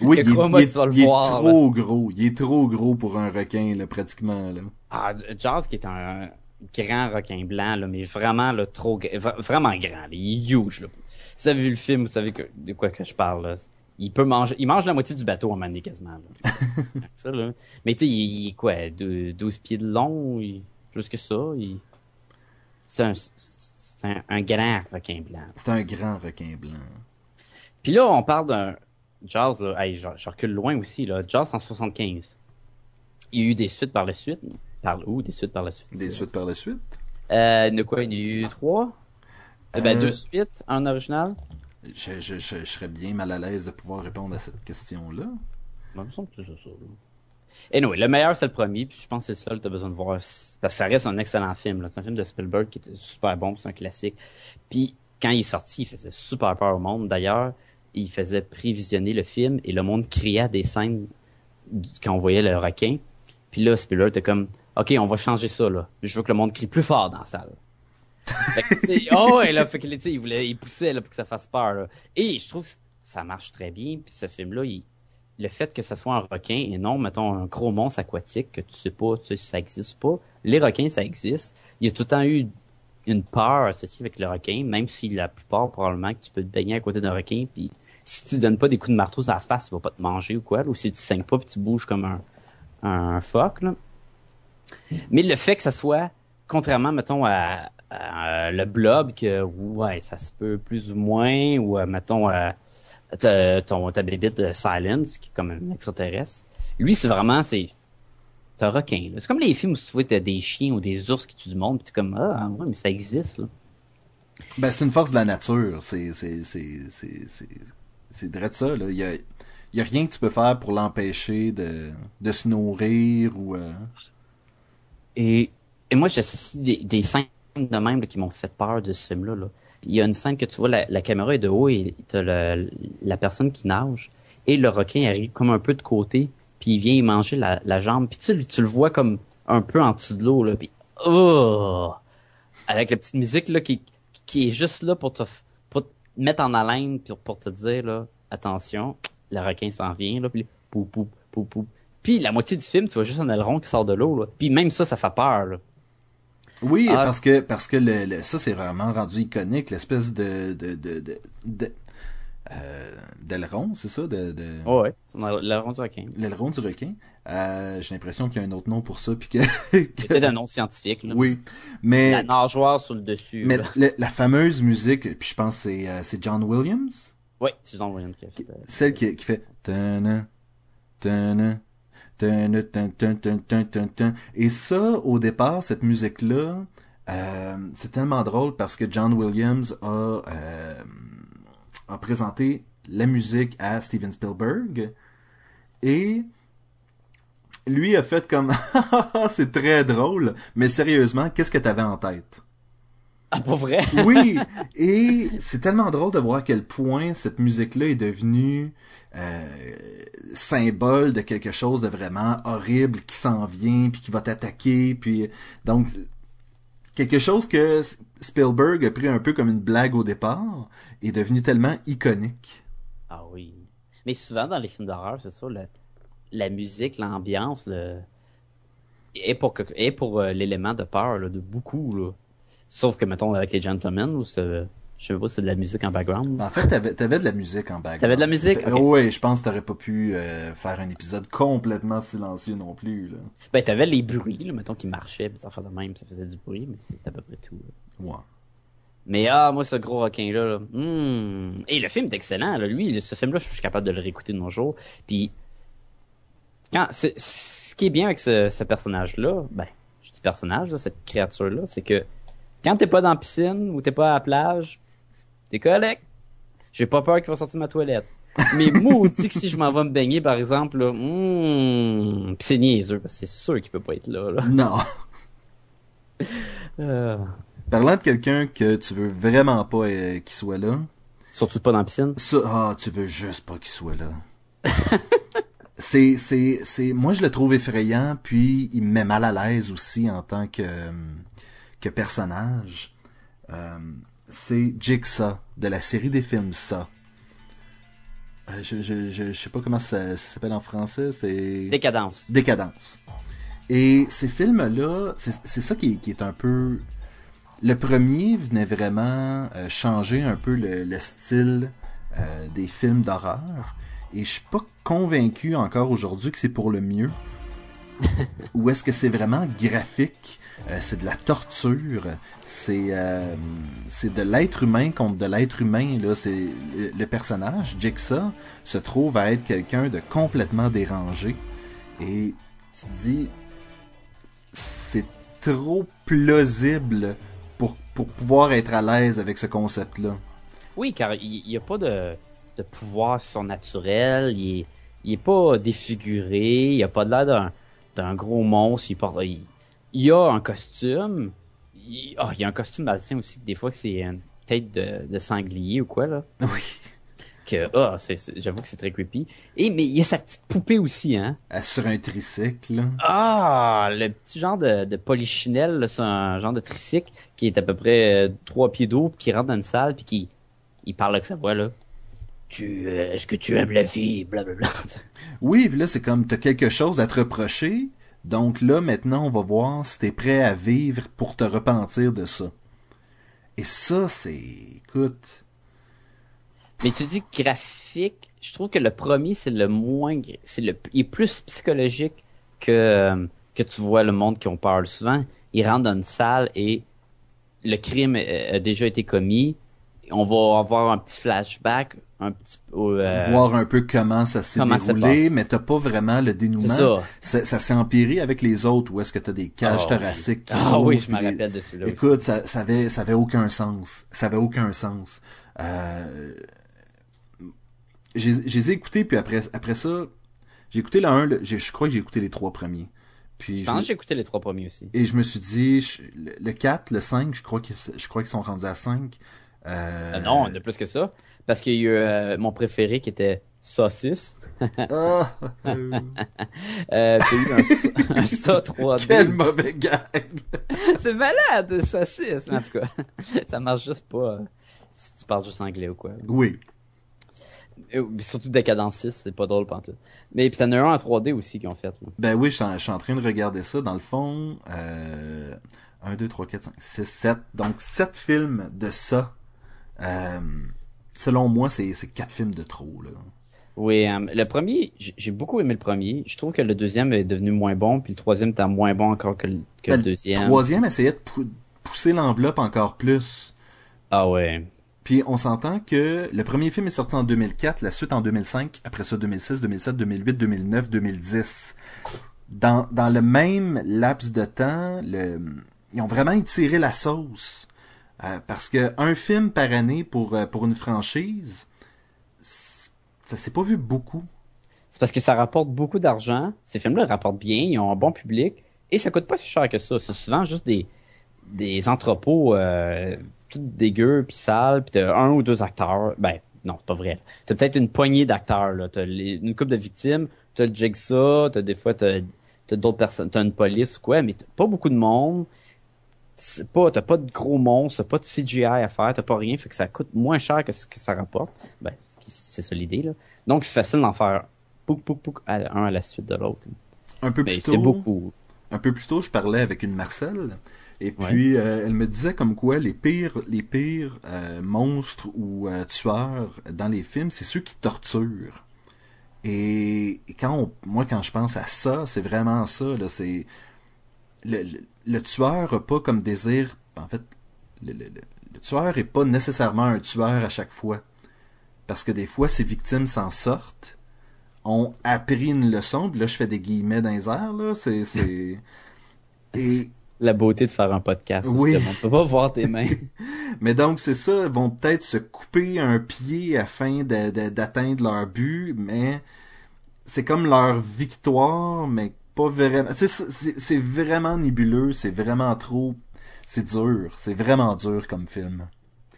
Oui, il, est, trop gros. Il est trop gros pour un requin, là, pratiquement, là. Ah, Jazz qui est un, grand requin blanc, là, mais vraiment là, trop vraiment grand. il est huge. Là. Si vous avez vu le film, vous savez de quoi que je parle. Là. Il peut manger, il mange la moitié du bateau en manier quasiment. ça, là. Mais tu sais, il, est quoi, 12 pieds de long, plus que ça. C'est un, un, un, grand requin blanc. C'est un grand requin blanc. Puis là, on parle d'un Jaws, là, hey, je, je, recule loin aussi, là. Jaws 175. Il y a eu des suites par la suite. Par où? Des suites par la suite. Des suites par la suite? Euh, De quoi? Il y a eu trois? Eh ben, deux euh, suites, un original je, je, je, serais bien mal à l'aise de pouvoir répondre à cette question-là. Ben, il me semble que c'est ça. Et anyway, le meilleur c'est le premier, puis je pense que c'est le seul que tu as besoin de voir. Parce que ça reste un excellent film. C'est un film de Spielberg qui était super bon, c'est un classique. Puis quand il est sorti, il faisait super peur au monde. D'ailleurs, il faisait prévisionner le film et le monde criait des scènes quand on voyait le requin. Puis là, Spielberg était comme OK, on va changer ça, là. Je veux que le monde crie plus fort dans la salle. oh, et là, fait que, il voulait, il poussait, là, pour que ça fasse peur, là. Et je trouve que ça marche très bien, puis ce film-là, le fait que ça soit un requin et non, mettons, un gros monstre aquatique que tu sais pas, tu sais ça existe pas. Les requins, ça existe. Il y a tout le temps eu une peur associée avec le requin, même si la plupart, probablement, que tu peux te baigner à côté d'un requin, puis si tu donnes pas des coups de marteau à la face, il va pas te manger ou quoi, ou si tu saignes pas puis tu bouges comme un, un phoque, là. Mais le fait que ça soit, contrairement, mettons, à, le blob, que ouais, ça se peut plus ou moins, ou euh, mettons, à, ton, ta bébite de Silence, qui est comme un extraterrestre. Lui, c'est vraiment, c'est un requin. C'est comme les films où tu vois t'as des chiens ou des ours qui tuent du monde, pis tu comme ah ouais, mais ça existe là. Ben c'est une force de la nature, c'est c'est c'est c'est c'est c'est de ça là. Il y a il y a rien que tu peux faire pour l'empêcher de de se nourrir ou euh, et, et moi, j'associe des, des scènes de même qui m'ont fait peur de ce film-là. Là. Il y a une scène que tu vois, la, caméra est de haut et t'as la personne qui nage et le requin arrive comme un peu de côté puis il vient y manger la, jambe puis tu, le vois comme un peu en dessous de l'eau là puis oh avec la petite musique là qui est juste là pour te pour te mettre en haleine puis pour te dire là attention le requin s'en vient là puis pou pou pou pou puis la moitié du film, tu vois juste un aileron qui sort de l'eau. Puis même ça, ça fait peur. Oui, ah. parce que parce que le, ça c'est vraiment rendu iconique, l'espèce de de de, de, euh, d'aileron, c'est ça de, de... Oh ouais, c'est l'aileron du requin. L'aileron du requin. Euh, j'ai l'impression qu'il y a un autre nom pour ça puis que, que... peut-être un nom scientifique là. Oui, mais la nageoire sur le dessus. Mais la fameuse musique, puis je pense c'est euh, c'est John Williams. Oui, c'est John Williams qui a fait. Euh, celle qui, qui fait et ça, au départ, cette musique-là, euh, c'est tellement drôle parce que John Williams a, euh, a présenté la musique à Steven Spielberg. Et lui a fait comme c'est très drôle, mais sérieusement, qu'est-ce que tu avais en tête? Ah, pas vrai? oui, et c'est tellement drôle de voir à quel point cette musique-là est devenue euh, symbole de quelque chose de vraiment horrible qui s'en vient, puis qui va t'attaquer, puis donc quelque chose que Spielberg a pris un peu comme une blague au départ est devenu tellement iconique. Ah oui. Mais souvent dans les films d'horreur, c'est ça, le, la musique, l'ambiance, le est pour, est pour euh, l'élément de peur là, de beaucoup. Là. Sauf que, mettons, avec les Gentlemen, ou c'est, je sais pas, c'est de la musique en background. En fait, t'avais, t'avais de la musique en background. T'avais de la musique? Okay. Oui, je pense que t'aurais pas pu euh, faire un épisode complètement silencieux non plus. Là. Ben, t'avais les bruits, là, mettons, qui marchaient, pis ça faisait de même, ça faisait du bruit, mais c'est à peu près tout. Là. Ouais. Mais ah, moi, ce gros requin-là, là, hmm. Et le film est excellent, là. Lui, ce film-là, je suis capable de le réécouter de nos jours. Puis, quand, ce qui est bien avec ce, ce personnage-là, ben, je dis personnage, là, cette créature-là, c'est que quand t'es pas dans la piscine ou t'es pas à la plage, t'es correct. J'ai pas peur qu'il va sortir de ma toilette. Mais maudit que si je m'en vais me baigner, par exemple, là, hmm, pis c'est niaiseux, parce que c'est sûr qu'il peut pas être là, là. Non. Euh... Parlant de quelqu'un que tu veux vraiment pas euh, qu'il soit là. Surtout pas dans la piscine. Ça, ah, tu veux juste pas qu'il soit là. c'est, c'est, c'est, moi je le trouve effrayant, puis il me met mal à l'aise aussi en tant que, que personnage. Euh, c'est Jigsaw de la série des films Ça. Euh, je, je, je, je, sais pas comment ça, ça s'appelle en français. C'est Décadence. Décadence. Et ces films-là, c'est ça qui est, qui est, un peu. Le premier venait vraiment euh, changer un peu le, le style des films d'horreur. Et je suis pas convaincu encore aujourd'hui que c'est pour le mieux. Ou est-ce que c'est vraiment graphique? Euh, c'est de la torture, c'est euh, c'est de l'être humain contre de l'être humain là, c'est le, personnage Jigsaw se trouve à être quelqu'un de complètement dérangé. Et tu te dis c'est trop plausible pour pour pouvoir être à l'aise avec ce concept là. Oui, car il n'y a pas de de pouvoir surnaturel, il est il est pas défiguré, il a pas l'air d'un d'un gros monstre, il porte il y a un costume. Il, oh, il y a un costume malsain aussi. Des fois, c'est une tête de, de, sanglier ou quoi, là. Oui. Que, oh, j'avoue que c'est très creepy. Et, mais il y a sa petite poupée aussi, hein. Euh, sur un tricycle. Ah, le petit genre de, de polichinelle, là, c'est un genre de tricycle qui est à peu près euh, trois pieds d'eau, qui rentre dans une salle, puis qui, il parle avec sa voix, là. Tu, euh, est-ce que tu aimes la vie, blablabla. Oui, puis là, c'est comme, t'as quelque chose à te reprocher, donc là, maintenant, on va voir si t'es prêt à vivre pour te repentir de ça. Et ça, c'est... Écoute... Mais tu dis graphique, je trouve que le premier, c'est le moins... c'est le Il est plus psychologique que, que tu vois le monde qui ont peur. Souvent, ils rentrent dans une salle et le crime a déjà été commis. On va avoir un petit flashback un petit euh, voir un peu comment ça s'est déroulé mais t'as pas vraiment le dénouement. Ça, ça s'est empiré avec les autres où est-ce que t'as des cages oh, thoraciques oui. ah oui je me rappelle de celui-là écoute ça, ça avait ça avait aucun sens. Ça avait aucun sens. Euh... j'ai j'ai écouté puis après après ça j'ai écouté le 1 je crois que j'ai écouté les trois premiers. Puis je pense que j'ai écouté les trois premiers aussi. Et je me suis dit je, le 4 le 5 je crois que je crois qu'ils sont rendus à 5 euh... Euh, non, de plus que ça. Parce qu'il y a eu euh, mon préféré qui était saucisse. oh. euh, puis eu un, un ça 3D. Quel mauvais gag! C'est malade, saucisse. Mais en tout cas, ça marche juste pas si tu parles juste anglais ou quoi. Oui. Et, surtout Décadence 6, c'est pas drôle tout. Mais puis t'en as un en 3D aussi qu'ils ont fait. Là. Ben oui, je suis en train de regarder ça. Dans le fond, euh, 1, 2, 3, 4, 5, 6, 7. Donc 7 films de ça. Euh, selon moi, c'est quatre films de trop. Là. Oui, euh, le premier, j'ai beaucoup aimé le premier. Je trouve que le deuxième est devenu moins bon, puis le troisième était moins bon encore que le, que Ben, le deuxième. Le troisième essayait de pou- pousser l'enveloppe encore plus. Ah ouais. Puis on s'entend que le premier film est sorti en 2004, la suite en 2005, après ça 2006, 2007, 2008, 2009, 2010. Dans, dans le même laps de temps, le, ils ont vraiment étiré la sauce. Euh, parce que un film par année pour, euh, pour une franchise, ça s'est pas vu beaucoup. C'est parce que ça rapporte beaucoup d'argent. Ces films-là rapportent bien, ils ont un bon public, et ça coûte pas si cher que ça. C'est souvent juste des des entrepôts euh, tout dégueux puis sales, puis t'as un ou deux acteurs. Ben non, c'est pas vrai. T'as peut-être une poignée d'acteurs là. T'as une couple de victimes. T'as le Jigsaw. T'as des fois t'as t'as d'autres personnes. T'as une police ou quoi, mais t'as pas beaucoup de monde. C'est pas t'as pas de gros monstres, t'as pas de CGI à faire, t'as pas rien, fait que ça coûte moins cher que ce que ça rapporte. Ben c'est ça l'idée là. Donc c'est facile d'en faire pouc pouc pouc à- un à la suite de l'autre. Un peu Mais plus tôt, beaucoup. un peu plus tôt, je parlais avec une Marcel. Et puis, euh, elle me disait comme quoi les pires, les pires euh, monstres ou euh, tueurs dans les films, c'est ceux qui torturent. Et, et quand on- moi, quand je pense à ça, c'est vraiment ça. Là, c'est le, le, le tueur a pas comme désir. En fait, le, le- le- tueur est pas nécessairement un tueur à chaque fois, parce que des fois, ses victimes s'en sortent, ont appris une leçon. Puis là, je fais des guillemets dans les airs. Là, c'est, c'est... Et La beauté de faire un podcast. Oui. On peut pas voir tes mains. Mais donc, c'est ça, ils vont peut-être se couper un pied afin d'atteindre leur but, mais c'est comme leur victoire, mais pas vraiment. C'est vraiment nébuleux, c'est vraiment trop. C'est dur, c'est vraiment dur comme film.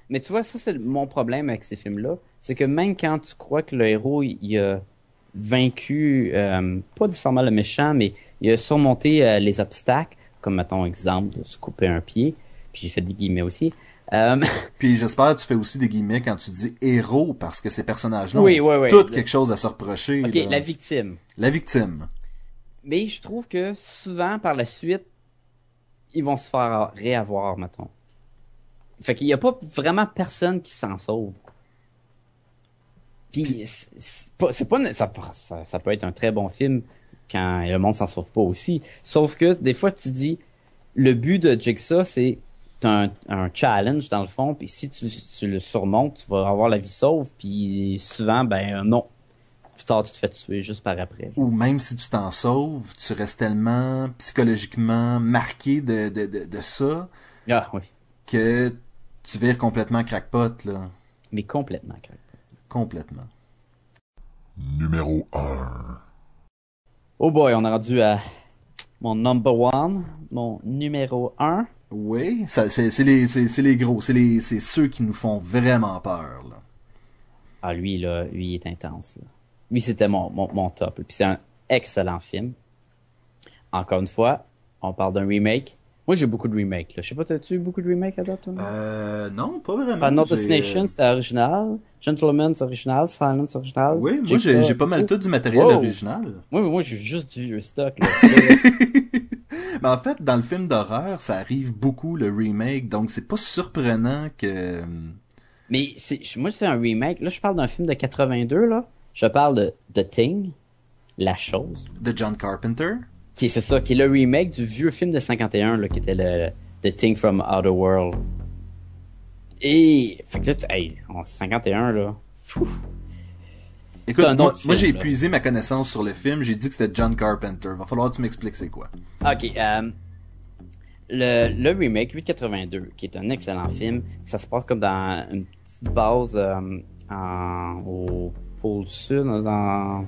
Mais tu vois, ça, c'est mon problème avec ces films-là. C'est que même quand tu crois que le héros, il, a vaincu, euh, pas nécessairement le méchant, mais il a surmonté euh, les obstacles, comme, mettons, exemple, de se couper un pied, puis j'ai fait des guillemets aussi. Euh, Puis j'espère que tu fais aussi des guillemets quand tu dis héros, parce que ces personnages-là Oui, ont oui, oui. tout quelque chose à se reprocher. ok, là. la victime. La victime. Mais je trouve que souvent, par la suite, ils vont se faire réavoir, mettons. Fait qu'il y a pas vraiment personne qui s'en sauve. Puis c'est pas, c'est pas ça, ça, ça peut être un très bon film quand le monde s'en sauve pas aussi. Sauf que des fois tu dis le but de Jigsaw c'est t'as un, un challenge dans le fond puis si tu, tu le surmontes tu vas avoir la vie sauve puis souvent ben non tard tu te fais tuer juste par après. Ou même si tu t'en sauves, tu restes tellement psychologiquement marqué de, de, de, de ça Ah oui, que tu vires complètement crackpot, là. mais complètement. correct. Complètement. Numéro 1. Oh boy, on est rendu à mon number one, mon numéro un. Oui, ça, c'est, c'est les, c'est, c'est les gros, c'est les, c'est ceux qui nous font vraiment peur, là. Ah, lui, là, lui, il est intense. là. Lui, c'était mon, mon, mon top. Puis c'est un excellent film. Encore une fois, on parle d'un remake. Moi, j'ai beaucoup de remakes. Là. Je sais pas, t'as-tu eu beaucoup de remakes à date? Euh, non, pas vraiment. Final Destination, euh, c'était original. Gentleman's original. Silence original. Oui, moi, j'ai, pas mal tout du matériel Wow. original. Moi, moi, j'ai juste du vieux stock. Là. Mais en fait, dans le film d'horreur, ça arrive beaucoup, le remake, donc c'est pas surprenant que... Mais c'est, moi, c'est un remake. Là, je parle d'un film de 82, là. Je parle de The Thing, La Chose. de John Carpenter. qui est c'est ça, qui est le remake du vieux film de 51 là, qui était le The Thing from Outer World. Et fait que là, tu- hey, en 51 là. Écoute, moi, moi, j'ai épuisé ma connaissance sur le film, j'ai dit que c'était John Carpenter. Va falloir que tu m'expliques c'est quoi. Ok, euh, le, le remake, lui de 82, qui est un excellent film, ça se passe comme dans une petite base euh, en, au pôle sud, dans,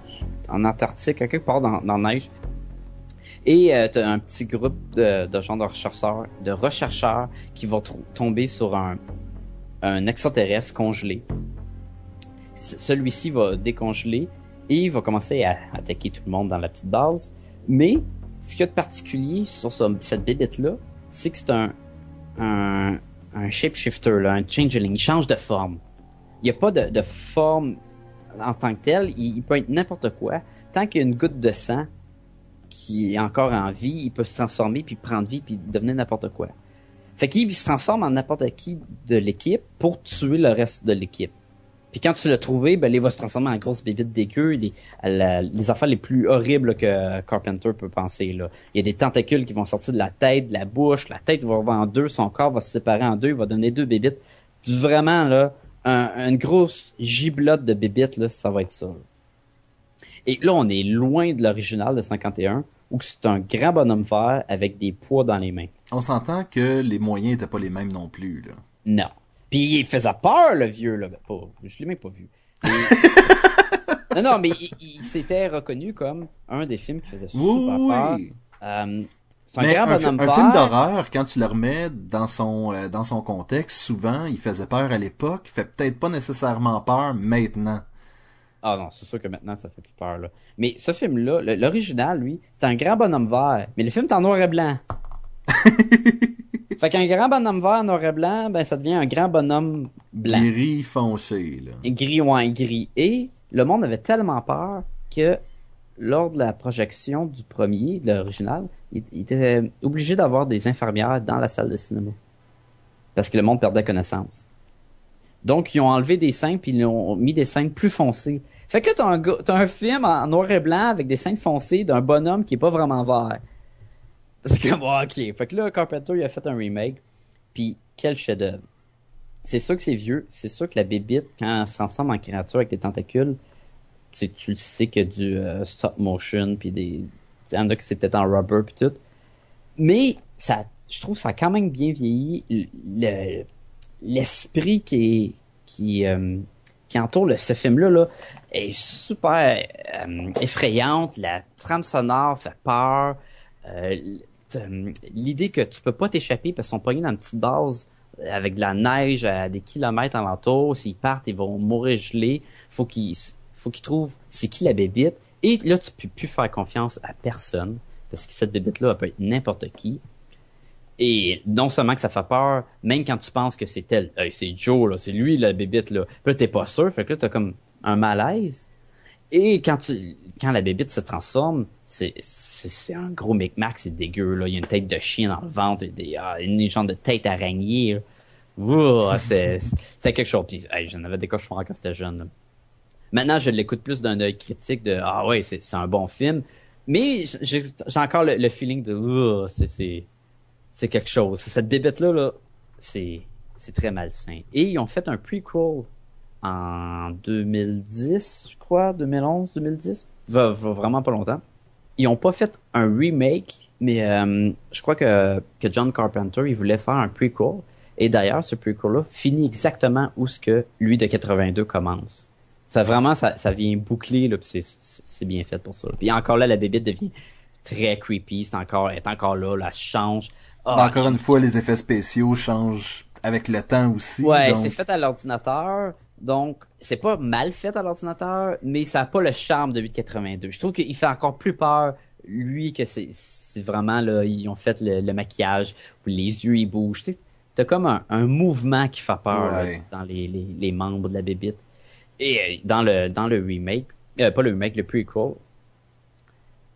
en Antarctique, quelque part dans, la neige. Et euh, t'as un petit groupe de, gens de rechercheurs, de rechercheurs qui vont tomber sur un, un extraterrestre congelé. Ce- Celui-ci va décongeler et il va commencer à attaquer tout le monde dans la petite base. Mais ce qu'il y a de particulier sur ce- cette bébête-là, c'est que c'est un, un, shapeshifter, là, un changeling. Il change de forme. Il n'y a pas de forme en tant que tel. Il, peut être n'importe quoi. Tant qu'il y a une goutte de sang qui est encore en vie, il peut se transformer, puis prendre vie, puis devenir n'importe quoi. Fait qu'il se transforme en n'importe qui de l'équipe pour tuer le reste de l'équipe. Puis quand tu l'as trouvé, ben, il va se transformer en grosse bébite dégueu, les, les affaires les plus horribles que Carpenter peut penser. Là. Il y a des tentacules qui vont sortir de la tête, de la bouche, la tête va en deux, son corps va se séparer en deux, il va donner deux bébites. Vraiment, là, un- une grosse giblotte de bébites, là, ça va être ça. là. Et là, on est loin de l'original de 51, où c'est un grand bonhomme vert avec des poids dans les mains. On s'entend que les moyens étaient pas les mêmes non plus, là. Non. Puis il faisait peur, le vieux, là. Ben, pas, je l'ai même pas vu. Et- non, non, mais il, il s'était reconnu comme un des films qui faisait super Oui, peur. Euh, un Mais un, film d'horreur, quand tu le remets dans son euh, dans son contexte, souvent il faisait peur à l'époque, il fait peut-être pas nécessairement peur maintenant. Ah non, c'est sûr que maintenant ça fait plus peur là. Mais ce film-là, l'original, lui, c'est un grand bonhomme vert. Mais le film est en noir et blanc. fait qu'un grand bonhomme vert noir et blanc, ben ça devient un grand bonhomme blanc. Gris foncé là. Gris ou un gris. Et le monde avait tellement peur que lors de la projection du premier, de l'original, il, était obligé d'avoir des infirmières dans la salle de cinéma. Parce que le monde perdait connaissance. Donc, ils ont enlevé des scènes puis ils ont mis des scènes plus foncées. Fait que t'as un, t'as un film en noir et blanc avec des scènes foncées d'un bonhomme qui est pas vraiment vert. C'est comme, ah, ok. Fait que là, Carpenter, il a fait un remake. Puis, quel chef-d'œuvre. C'est sûr que c'est vieux. C'est sûr que la bébite, quand elle se transforme en créature avec des tentacules, tu, tu sais qu'il y a du euh, stop motion, puis des... Il y en a que c'est peut-être en rubber, puis tout. Mais, ça, je trouve ça a quand même bien vieilli. Le- L'esprit qui est... Qui, euh, qui entoure ce film-là là, est super euh, effrayante. La trame sonore fait peur. Euh, L'idée que tu peux pas t'échapper parce qu'ils sont pognés dans une petite base avec de la neige à des kilomètres alentour. S'ils partent, ils vont mourir gelés. Faut qu'ils faut qu'ils trouvent c'est qui la bébite. Et là, tu peux plus faire confiance à personne parce que cette bébite-là peut être n'importe qui. Et non seulement que ça fait peur, même quand tu penses que c'est elle, Hey, c'est Joe là, c'est lui la bébite là. Là t'es pas sûr, fait que là t'as comme un malaise. Et quand tu quand la bébite se transforme, c'est c'est un gros micmac, c'est dégueu là. Il y a une tête de chien dans le ventre, et des ah, une genre de tête araignée. c'est c'est quelque chose. Puis hey, j'en avais des cauchemars quand j'étais jeune. là. Maintenant, je l'écoute plus d'un œil critique de ah ouais, c'est un bon film. Mais j'ai encore le, feeling de c'est c'est quelque chose. Cette bébête là là, c'est c'est très malsain. Et ils ont fait un prequel en 2010, je crois, 2011, 2010. Va, va vraiment pas longtemps. Ils ont pas fait un remake, mais euh, je crois que, que John Carpenter, il voulait faire un prequel. Et d'ailleurs, ce prequel-là finit exactement où ce que lui de 82 commence. Ça vraiment, ça, ça vient boucler, là, puis c'est, bien fait pour ça. Puis encore là, la bébête devient très creepy. C'est encore, elle est encore là, là, elle change. Ah, Ben, encore une fois, les effets spéciaux changent avec le temps aussi. Ouais, donc- c'est fait à l'ordinateur. Donc, c'est pas mal fait à l'ordinateur, mais ça a pas le charme de 882. Je trouve qu'il fait encore plus peur, lui, que c'est, vraiment, là, ils ont fait le, le maquillage, où les yeux, ils bougent. T'as comme un, un mouvement qui fait peur, là, dans les, les, les membres de la bébite. Et euh, dans le, dans le remake, euh, pas le remake, le prequel,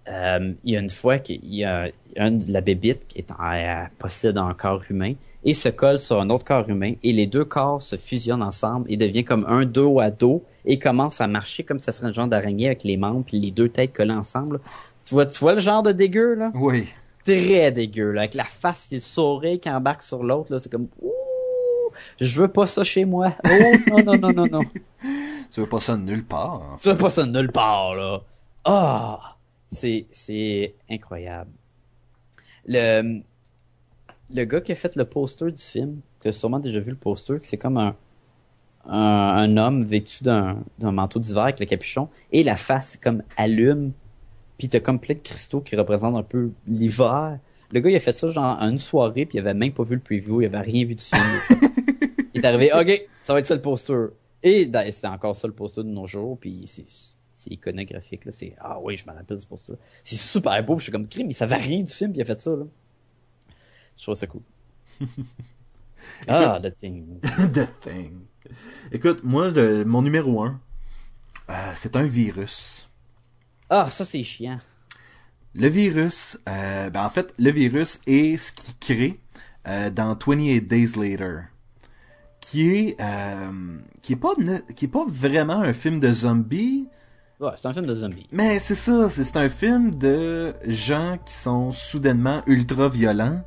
euh, il y a une fois qu'il y a un de la bébite qui est en, elle possède un corps humain et se colle sur un autre corps humain et les deux corps se fusionnent ensemble et devient comme un dos à dos et commence à marcher comme ça serait un genre d'araignée avec les membres puis les deux têtes collées ensemble. Tu vois, tu vois le genre de dégueu là? Oui. Très dégueu là, avec la face qui est sourire qui embarque sur l'autre là, c'est comme ouh, je veux pas ça chez moi. Oh non non non non non. Tu veux pas ça nulle part. en Tu veux pas ça nulle part, là. Ah! C'est, c'est incroyable. Le, le gars qui a fait le poster du film, tu as sûrement déjà vu le poster, que c'est comme un, un, un homme vêtu d'un, d'un manteau d'hiver avec le capuchon, et la face comme allume, puis t'as comme plein de cristaux qui représentent un peu l'hiver. Le gars, il a fait ça genre en une soirée, puis il avait même pas vu le preview, il avait rien vu du film. il est arrivé, ok, ça va être ça le poster. Et c'est encore ça le poster de nos jours, puis c'est iconographique là, c'est ah oui, je me rappelle ce poster. C'est super beau, puis je suis comme crime, mais ça varie du film, puis il a fait ça là. Je trouve ça cool. ah, The Thing. The Thing. Écoute, moi, mon numéro un, euh, c'est un virus. Ah, ça c'est chiant. Le virus, euh, ben en fait, le virus est ce qui crée euh, dans 28 Days Later, qui est euh, qui est pas qui est pas vraiment un film de zombies, Ouais, c'est un film de zombies. mais c'est ça, c'est un film de gens qui sont soudainement ultra violents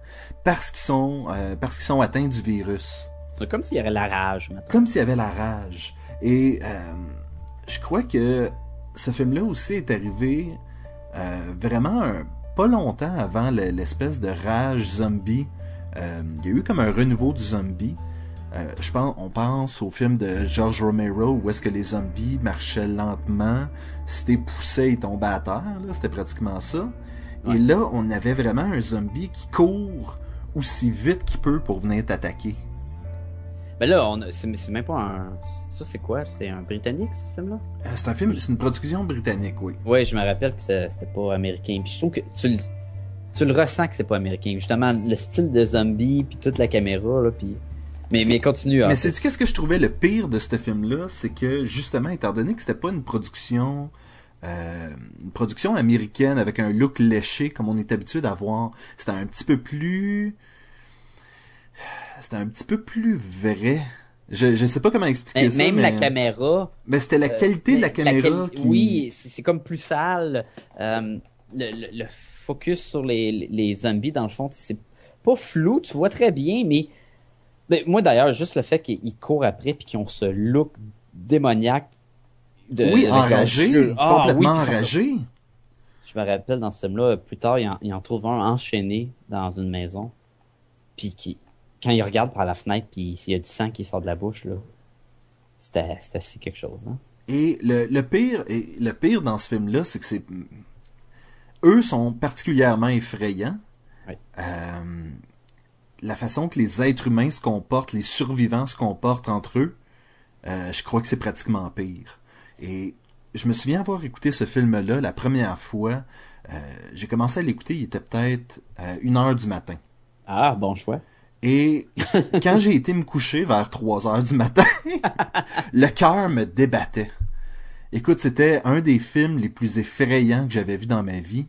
parce qu'ils sont euh, parce qu'ils sont atteints du virus. C'est comme s'il y avait la rage maintenant. comme s'il y avait la rage. Et euh, je crois que ce film-là aussi est arrivé vraiment un- pas longtemps avant le- l'espèce de rage zombie. Il y a eu comme un renouveau du zombie. Euh, je pense, on pense au film de George Romero où est-ce que les zombies marchaient lentement, t'es poussé, ils tombaient à terre. C'était pratiquement ça. Et là, on avait vraiment un zombie qui court aussi vite qu'il peut pour venir t'attaquer. Ben là, on a- c'est même pas un. Ça, c'est quoi? C'est un britannique, ce film-là? Euh, c'est un film, c'est une production britannique, oui. Ouais, je me rappelle que c'était pas américain. Puis je trouve que tu le, tu le ressens que c'est pas américain. Justement, le style de zombie, puis toute la caméra, là, puis. Mais, mais continue. Mais c'est qu'est-ce que je trouvais le pire de ce film-là, c'est que justement, étant donné que c'était pas une production, euh, une production américaine avec un look léché comme on est habitué d'avoir, c'était un petit peu plus, c'était un petit peu plus vrai. Je je sais pas comment expliquer Mais ça, même mais, la caméra. mais c'était la euh, qualité de la caméra qui, Oui, c'est c'est comme plus sale. Euh, le, le, le focus sur les, les zombies, dans le fond, c'est pas flou, tu vois très bien, mais mais moi d'ailleurs, juste le fait qu'ils courent après puis qu'ils ont ce look démoniaque. De, oui, enragé. Ah, complètement oui, sont- enragé. Je me rappelle dans ce film-là, plus tard, il en, il en trouve un enchaîné dans une maison. Puis qui, quand il regarde par la fenêtre, puis s'il y a du sang qui sort de la bouche, là, c'était c'était assez quelque chose. Hein? Et le, le pire, et le pire dans ce film-là, c'est que c'est eux sont particulièrement effrayants. Oui. Euh, la façon que les êtres humains se comportent, les survivants se comportent entre eux, euh, je crois que c'est pratiquement pire. Et je me souviens avoir écouté ce film-là la première fois. euh, j'ai commencé à l'écouter, il était peut-être euh, une heure du matin. Ah, bon choix. Et quand j'ai été me coucher vers 3 heures du matin, le cœur me débattait. Écoute, c'était un des films les plus effrayants que j'avais vu dans ma vie.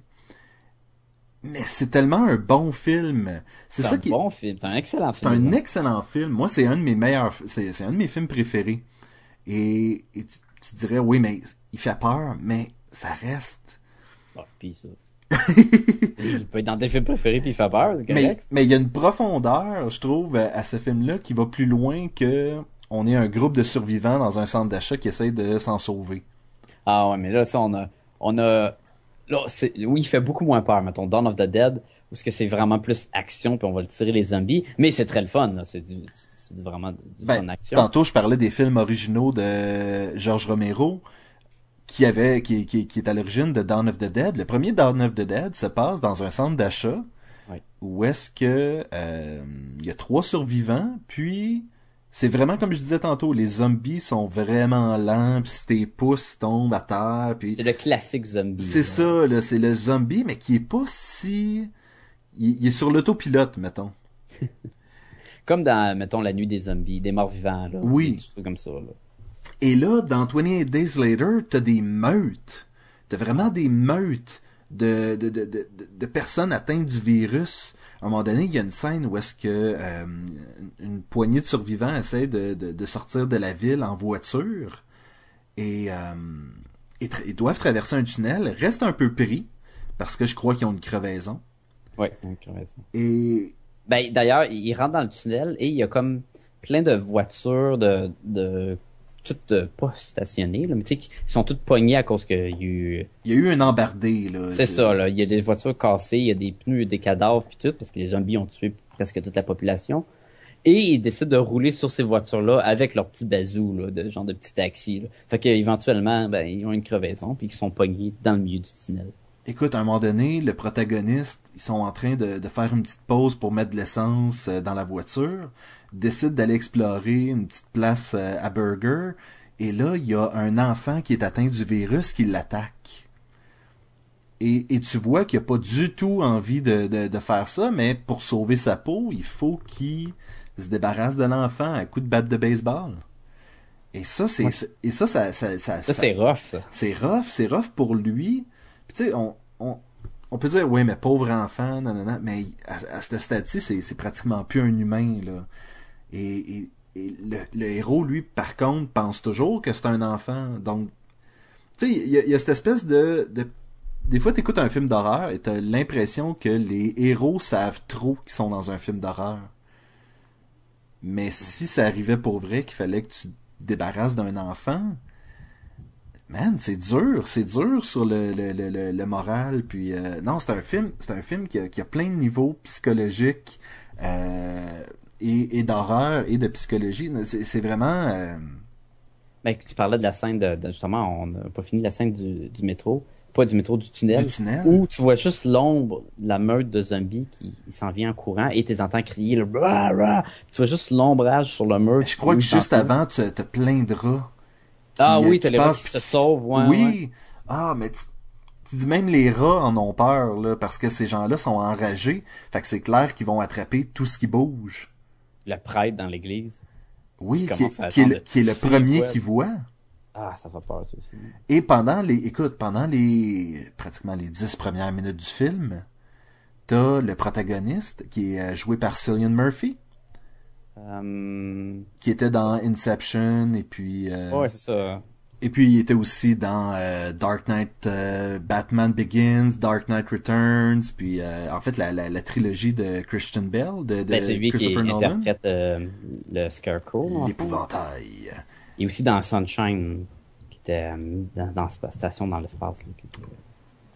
Mais c'est tellement un bon film. C'est C'est ça un qui bon film, c'est un excellent c'est film. un excellent film. Moi, c'est un de mes meilleurs, c'est c'est un de mes films préférés. Et, et tu, tu dirais oui, mais il fait peur, mais ça reste. Puis ça. il peut être dans tes films préférés puis il fait peur, c'est Mais mais il y a une profondeur, je trouve, à ce film-là qui va plus loin que on est un groupe de survivants dans un centre d'achat qui essaye de s'en sauver. Ah ouais, mais là, ça, on a, on a, là, oui, il fait beaucoup moins peur, mettons, Dawn of the Dead, où ce que c'est vraiment plus action, puis on va le tirer les zombies, mais c'est très le fun, là, c'est du, c'est vraiment du Ben, fun action. tantôt, je parlais des films originaux de George Romero qui avait qui, qui, qui est à l'origine de Dawn of the Dead. Le premier Dawn of the Dead se passe dans un centre d'achat Oui. où est-ce que euh, il y a trois survivants, puis c'est vraiment comme je disais tantôt, les zombies sont vraiment lents, puis si tes pouces tombent à terre, puis C'est le classique zombie. c'est ça, là, c'est le zombie, mais qui est pas si il, il est sur l'autopilote, mettons. Comme dans, mettons, La Nuit des zombies, des morts vivants, là. Oui. Comme ça, là. Et là, dans 28 Days Later, t'as des meutes. T'as vraiment des meutes de, de, de, de, de personnes atteintes du virus. À un moment donné, il y a une scène où est-ce que euh, une poignée de survivants essaie de, de, de sortir de la ville en voiture et, euh, et ils doivent traverser un tunnel, restent un peu pris parce que je crois qu'ils ont une crevaison. Tu as raison. Et Ben, d'ailleurs, il rentre dans le tunnel et il y a comme plein de voitures de, de, toutes euh, pas stationnées, là, mais tu sais, qui sont toutes pognées à cause qu'il y a eu, il y a eu un embardé. là. c'est ça, là. Il y a des voitures cassées, il y a des pneus, des cadavres puis tout, parce que les zombies ont tué presque toute la population. Et ils décident de rouler sur ces voitures-là avec leur petit bazou, là, de genre de petit taxi, là. Fait qu'éventuellement, ben, ils ont une crevaison puis ils sont pognés dans le milieu du tunnel. Écoute, à un moment donné, le protagoniste, ils sont en train de, de faire une petite pause pour mettre de l'essence euh, dans la voiture, décident d'aller explorer une petite place euh, à Burger, et là, il y a un enfant qui est atteint du virus qui l'attaque. Et, et tu vois qu'il n'a pas du tout envie de, de, de faire ça, mais pour sauver sa peau, il faut qu'il se débarrasse de l'enfant à coup de batte de baseball. Et ça, c'est, et ça, ça, Ça, ça- c'est rough, ça. c'est rough, c'est rough pour lui. Tu sais, on, on, peut dire, oui, mais pauvre enfant, non, mais à, à ce stade-ci, c'est, pratiquement plus un humain, là. Et, le, héros, lui, par contre, pense toujours que c'est un enfant. Donc, tu sais, il y, a- il y a cette espèce de... de des fois, t'écoutes un film d'horreur et t'as l'impression que les héros savent trop qu'ils sont dans un film d'horreur. Mais si ça arrivait pour vrai qu'il fallait que tu te débarrasses d'un enfant, man, c'est dur, c'est dur sur le, le, le, le, moral. Puis euh, non, c'est un film, c'est un film qui a, qui a plein de niveaux psychologiques euh, et, et d'horreur et de psychologie. C'est vraiment euh, Ben, tu parlais de la scène de, de- justement, on n'a pas fini la scène du, du métro. pas du métro, du tunnel, Du tunnel. où tu vois juste l'ombre la meute de zombies qui s'en vient en courant et tu entends crier le rah, rah. Tu vois juste l'ombrage sur le mur. Je crois que juste avant, tu as plein de rats. Ah euh, oui, t'as les rats qui se sauvent, ouais. oui. ouais. Ah, mais tu, tu dis même les rats en ont peur, là, parce que ces gens-là sont enragés. Fait que c'est clair qu'ils vont attraper tout ce qui bouge. Le prêtre dans l'église. Oui, Qui est- qui est, le, qui est premier qui voit. Ah, ça fait peur, ça aussi. Et pendant les, écoute, pendant les, pratiquement les dix premières minutes du film, t'as le protagoniste qui est euh, joué par Cillian Murphy, Euh... qui était dans Inception et puis, euh, Ouais, c'est ça. et puis il était aussi dans euh, Dark Knight, euh, Batman Begins, Dark Knight Returns, puis euh, en fait la, la, la trilogie de Christian Bell, de, de Ben, c'est lui qui Christopher Nolan, interprète le Scarecrow. l'épouvantail. Et aussi dans Sunshine, qui était dans, dans la station dans l'espace.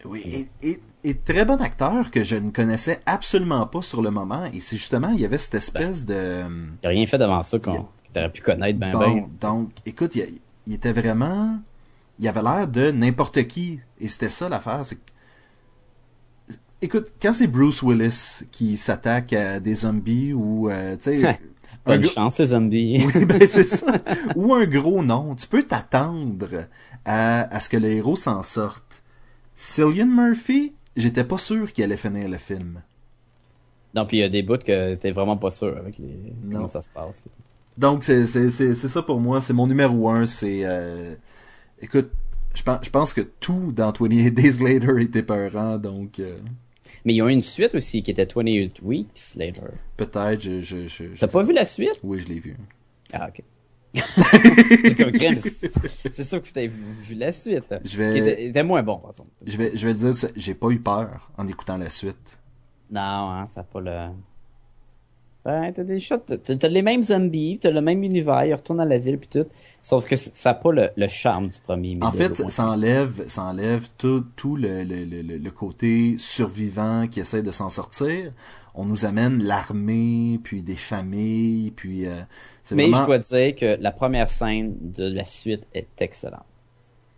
Oui, et, et, et très bon acteur que je ne connaissais absolument pas sur le moment. Et c'est justement, il y avait cette espèce de... Il a rien fait devant ça qu'on t'aurais pu connaître ben Bon, ben. donc, écoute, il, il était vraiment... Il avait l'air de n'importe qui. Et c'était ça l'affaire. Écoute, quand c'est Bruce Willis qui s'attaque à des zombies ou, euh, tu sais... gars- chance, ces zombies. Oui, ben c'est ça. Ou un gros nom. Tu peux t'attendre à, à ce que le héros s'en sorte. Cillian Murphy, j'étais pas sûr qu'il allait finir le film. non, puis il y a des bouts que t'es vraiment pas sûr avec les... Non. comment ça se passe. Donc c'est ça pour moi. C'est mon numéro un. C'est euh, écoute, je pense je pense que tout dans 28 Days Later était peurant. Donc euh, Mais il y a une suite aussi qui était 28 Weeks Later. peut-être je je T'as pas vu la suite? Oui, je l'ai vu. Ah, ok. C'est sûr que t'as vu, vu la suite. Je vais était, était moins bon, par exemple. je vais je vais dire, j'ai pas eu peur en écoutant la suite. Non, hein, ça a pas le... Ben, t'as des shots, t'as les mêmes zombies, t'as le même univers, ils retournent à la ville puis tout. Sauf que ça a pas le, le charme du premier. En fait, ça enlève, ça enlève tout, tout le, le- le côté survivant qui essaie de s'en sortir. On nous amène l'armée, puis des familles, puis euh, Mais vraiment... je dois dire que la première scène de la suite est excellente.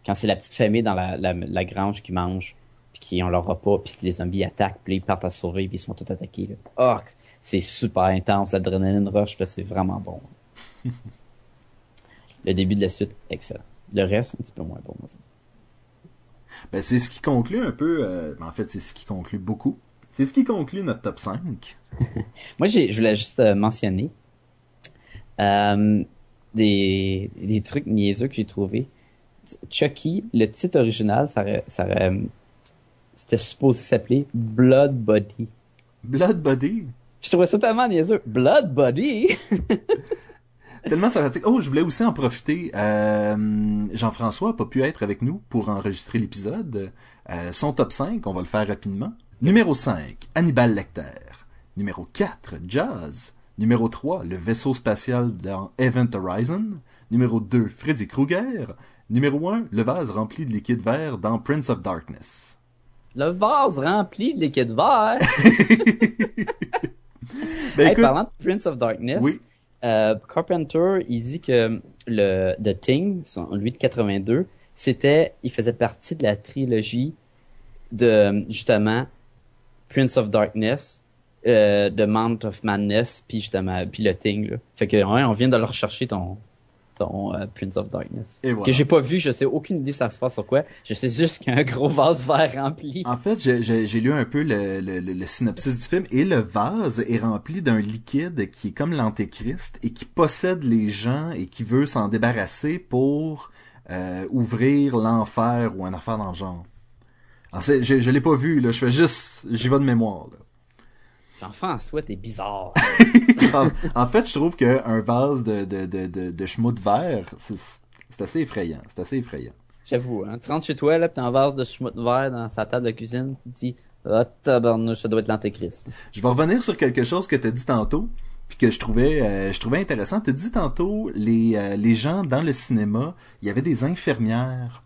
Quand c'est la petite famille dans la, la, la grange qui mange, puis qui ont leur repas, puis que les zombies attaquent, puis ils partent à survivre, puis ils sont tous attaqués. Là. Oh, c'est super intense, l'adrénaline rush, là, c'est vraiment bon. le début de la suite, excellent. Le reste, un petit peu moins bon. Ben, c'est ce qui conclut un peu, euh, en fait, c'est ce qui conclut beaucoup. C'est ce qui conclut notre top 5. Moi, je voulais juste euh, mentionner euh, des, des trucs niaiseux que j'ai trouvés. Chucky, le titre original, ça, ça c'était supposé s'appeler Blood Body. Blood Body. Je trouvais ça tellement niaiseux. Blood Body? Tellement sympathique. Oh, je voulais aussi en profiter. Euh, Jean-François a pas pu être avec nous pour enregistrer l'épisode. Euh, son top 5, on va le faire rapidement. Numéro 5, Hannibal Lecter. Numéro 4, Jazz. Numéro 3, le vaisseau spatial dans Event Horizon. Numéro 2, Freddy Krueger. Numéro 1, le vase rempli de liquide vert dans Prince of Darkness. Le vase rempli de liquide vert. Ben Hey, écoute, parlant de Prince of Darkness, Oui. euh, Carpenter, il dit que le The Thing, son- lui de 82, c'était, il faisait partie de la trilogie de justement Prince of Darkness, euh, de Mount of Madness, puis justement, puis le Thing. Là. Fait que ouais, on vient de le rechercher ton ton euh, Prince of Darkness. Et voilà. Que j'ai pas vu, je sais aucune idée ça se passe sur quoi. Je sais juste qu'il y a un gros vase vert rempli. En fait, j'ai- lu un peu le, le, le- le synopsis du film et le vase est rempli d'un liquide qui est comme l'antéchrist et qui possède les gens et qui veut s'en débarrasser pour euh, ouvrir l'enfer ou un affaire dans le genre. Alors, c'est- je, je l'ai pas vu, là, je fais juste, j'y vais de mémoire. Là. Jean-François, t'es bizarre. en, en fait, je trouve qu'un vase de, de, de, de, de schmout vert, c'est assez effrayant. C'est assez effrayant. J'avoue, hein. Tu rentres chez toi, là, pis t'as un vase de schmout vert dans sa table de cuisine, tu te dis, ah, tabarnouche, ça doit être l'antéchrist. Je vais revenir sur quelque chose que tu as dit tantôt, puis que je trouvais, euh, je trouvais intéressant. Tu as dit tantôt, les, euh, les gens dans le cinéma, il y avait des infirmières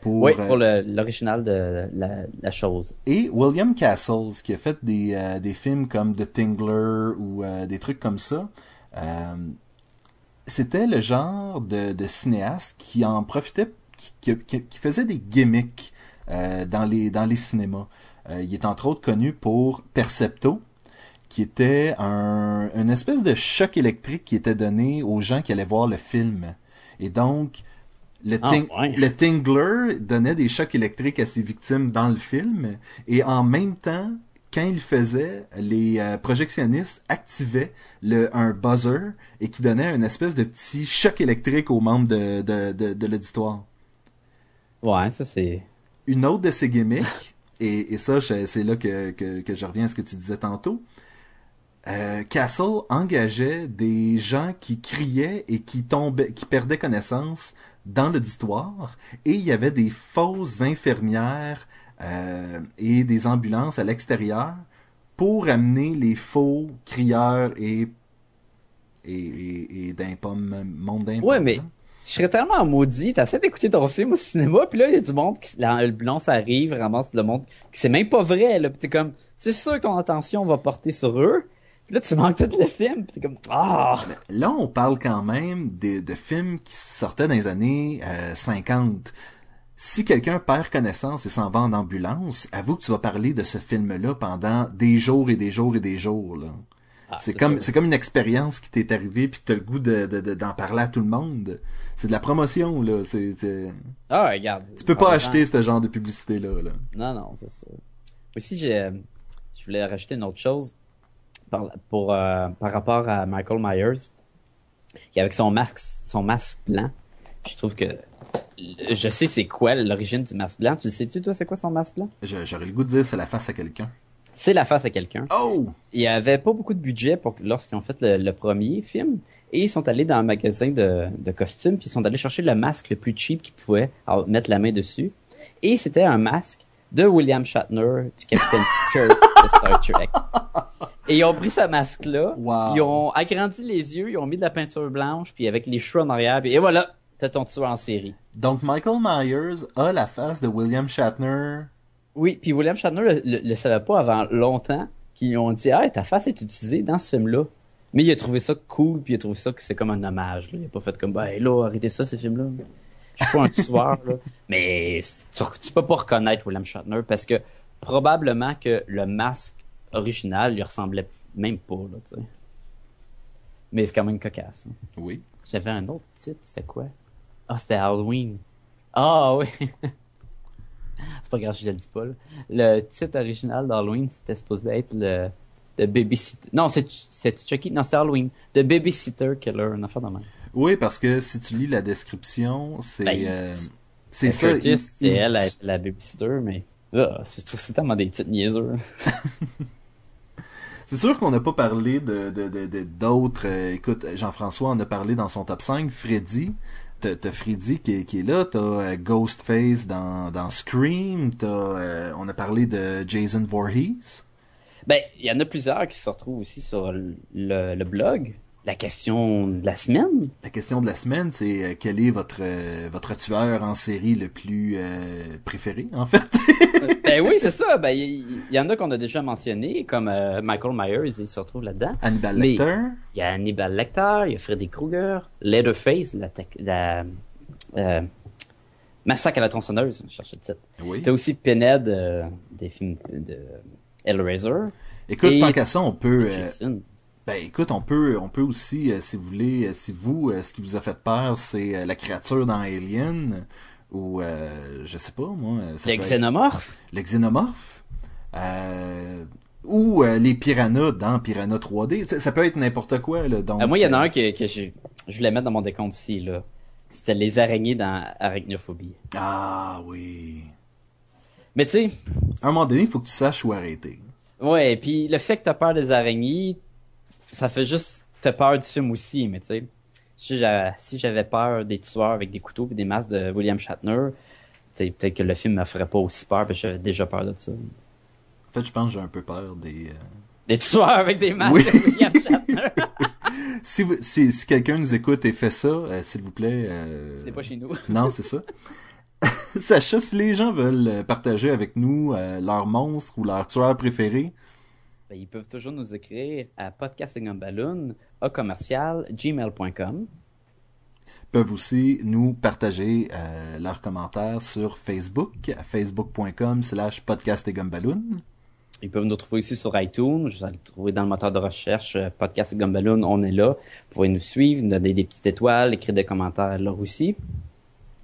pour... oui, euh, pour l'original de la, la chose. Et William Castles, qui a fait des, euh, des films comme The Tingler ou euh, des trucs comme ça, euh, c'était le genre de, de cinéaste qui en profitait, qui, qui- qui- qui faisait des gimmicks euh, dans les dans les cinémas. Euh, il est entre autres connu pour Percepto, qui était un une espèce de choc électrique qui était donné aux gens qui allaient voir le film. Et donc le, Ah, ouais. le Tingler donnait des chocs électriques à ses victimes dans le film et en même temps quand il faisait, les euh, projectionnistes activaient le, un buzzer et qui donnait une espèce de petit choc électrique aux membres de, de, de, de l'auditoire. Ouais, ça c'est. Une autre de ces gimmicks, et, et ça, c'est là que, que, que je reviens à ce que tu disais tantôt, euh, Castle engageait des gens qui criaient et qui tombaient, qui perdaient connaissance dans l'auditoire, et il y avait des fausses infirmières euh, et des ambulances à l'extérieur pour amener les faux crieurs et et, et, et d'un pomme, monde d'un Ouais, mais hein. je serais tellement maudit. T'essaies d'écouter ton film au cinéma, puis là, il y a du monde qui, l'ambulance arrive, ramasse le monde, qui c'est même pas vrai, là. Puis t'es comme, c'est sûr que ton attention va porter sur eux. Là, tu manques tout le film, puis t'es comme, ah! Là, on parle quand même de, de films qui sortaient dans les années euh, 50. Si quelqu'un perd connaissance et s'en va en ambulance, avoue que tu vas parler de ce film-là pendant des jours et des jours et des jours. Là. Ah, c'est comme c'est comme une expérience qui t'est arrivée puis que t'as le goût de, de- de- d'en parler à tout le monde. C'est de la promotion là. C'est, Ah, regarde. Tu peux pas acheter ce genre de publicité là. là. Non, non, c'est sûr. Aussi, j'ai, je voulais rajouter une autre chose par, pour, euh, par rapport à Michael Myers, qui avec son masque, son masque blanc. Je trouve que je sais c'est quoi l'origine du masque blanc. Tu le sais-tu, toi, c'est quoi son masque blanc? J'aurais le goût de dire c'est la face à quelqu'un. C'est la face à quelqu'un. Oh! Il y avait pas beaucoup de budget pour lorsqu'ils ont fait le, le premier film. Et ils sont allés dans un magasin de, de costumes, puis ils sont allés chercher le masque le plus cheap qu'ils pouvaient, alors, mettre la main dessus. Et c'était un masque de William Shatner, du Capitaine Kirk de Star Trek. Et ils ont pris ce masque-là, Wow. ils ont agrandi les yeux, ils ont mis de la peinture blanche, puis avec les cheveux en arrière, puis et voilà, t'as ton tueur en série. Donc Michael Myers a la face de William Shatner. Oui, puis William Shatner le, le, le savait pas avant longtemps, qu'ils ont dit ah ta face est utilisée dans ce film-là. Mais il a trouvé ça cool, puis il a trouvé ça que c'est comme un hommage. Là. Il a pas fait comme bah hey, là arrêtez ça ce film-là. Je suis pas un tueur là. Mais tu, tu peux pas reconnaître William Shatner parce que probablement que le masque original lui ressemblait même pas là, tu sais. Mais c'est quand même cocasse. hein. Oui. J'avais un autre titre, c'était quoi? Ah, c'était Halloween. Ah oui. c'est pas grave si je le dis pas. là. Le titre original d'Halloween, c'était supposé être le The Babysitter. Non, c'est c'est Chucky. Non, c'était Halloween. The Babysitter Killer, une affaire de même. Oui, parce que si tu lis la description, c'est Ben, euh, c'est- c'est ça. Curtis, il- c'est il- elle, la, la babysitter, mais ah, c'est je trouve que c'est tellement des titres niaiseux. C'est sûr qu'on n'a pas parlé de d'autres. euh, écoute, Jean-François en a parlé dans son top 5. Freddy, t'as t'as Freddy qui est, qui est là. T'as euh, Ghostface dans, Scream. T'as, euh, on a parlé de Jason Voorhees. Ben, il y en a plusieurs qui se retrouvent aussi sur le blog. La question de la semaine? La question de la semaine, c'est euh, quel est votre euh, votre tueur en série le plus euh, préféré, en fait? ben oui, c'est ça. Ben, il y, en a qu'on a déjà mentionné, comme Michael Myers, il se retrouve là-dedans. Hannibal Lecter. Il y a Hannibal Lecter, il y a Freddy Krueger, Leatherface, la, la Massacre à la tronçonneuse, je cherche le titre. Oui. T'as aussi Pinhead des films de Hellraiser. Écoute, Et- tant qu'à ça, on peut. euh. Ben écoute, on peut on peut aussi, euh, si vous voulez, euh, si vous, euh, ce qui vous a fait peur, c'est la créature dans Alien, ou je sais pas moi, ça Le peut être Xénomorphe? le xénomorphe, euh, ou euh, les piranhas dans Piranha 3D, ça, ça peut être n'importe quoi là. Donc, Euh, moi, il y en a un que, que je, je voulais mettre dans mon décompte ici, là. C'était les araignées dans Arachnophobie. Ah oui. Mais tu sais, À un moment donné, il faut que tu saches où arrêter. ouais, puis le fait que t'as peur des araignées, ça fait juste t'as peur du film aussi, mais tu sais, si j'avais, si peur des tueurs avec des couteaux et des masques de William Shatner, tu sais, peut-être que le film me ferait pas aussi peur parce que j'avais déjà peur de ça. En fait, je pense que j'ai un peu peur des. euh, Des tueurs avec des masques Oui. de William Shatner. Si, vous- si, si quelqu'un nous écoute et fait ça, euh, s'il vous plaît. euh, C'est pas chez nous. Non, c'est ça. Sacha, si les gens veulent euh, partager avec nous euh, leur monstre ou leur tueur préféré, Ben, ils peuvent toujours nous écrire à podcastingumballoon, à commercial, gmail.com. peuvent aussi nous partager euh, leurs commentaires sur Facebook, facebook.com slash podcast et gumballoon. Ils peuvent nous trouver aussi sur iTunes. Vous allez le trouver dans le moteur de recherche euh, Podcast et Gumballoon. On est là. Vous pouvez nous suivre, nous donner des petites étoiles, écrire des commentaires là aussi.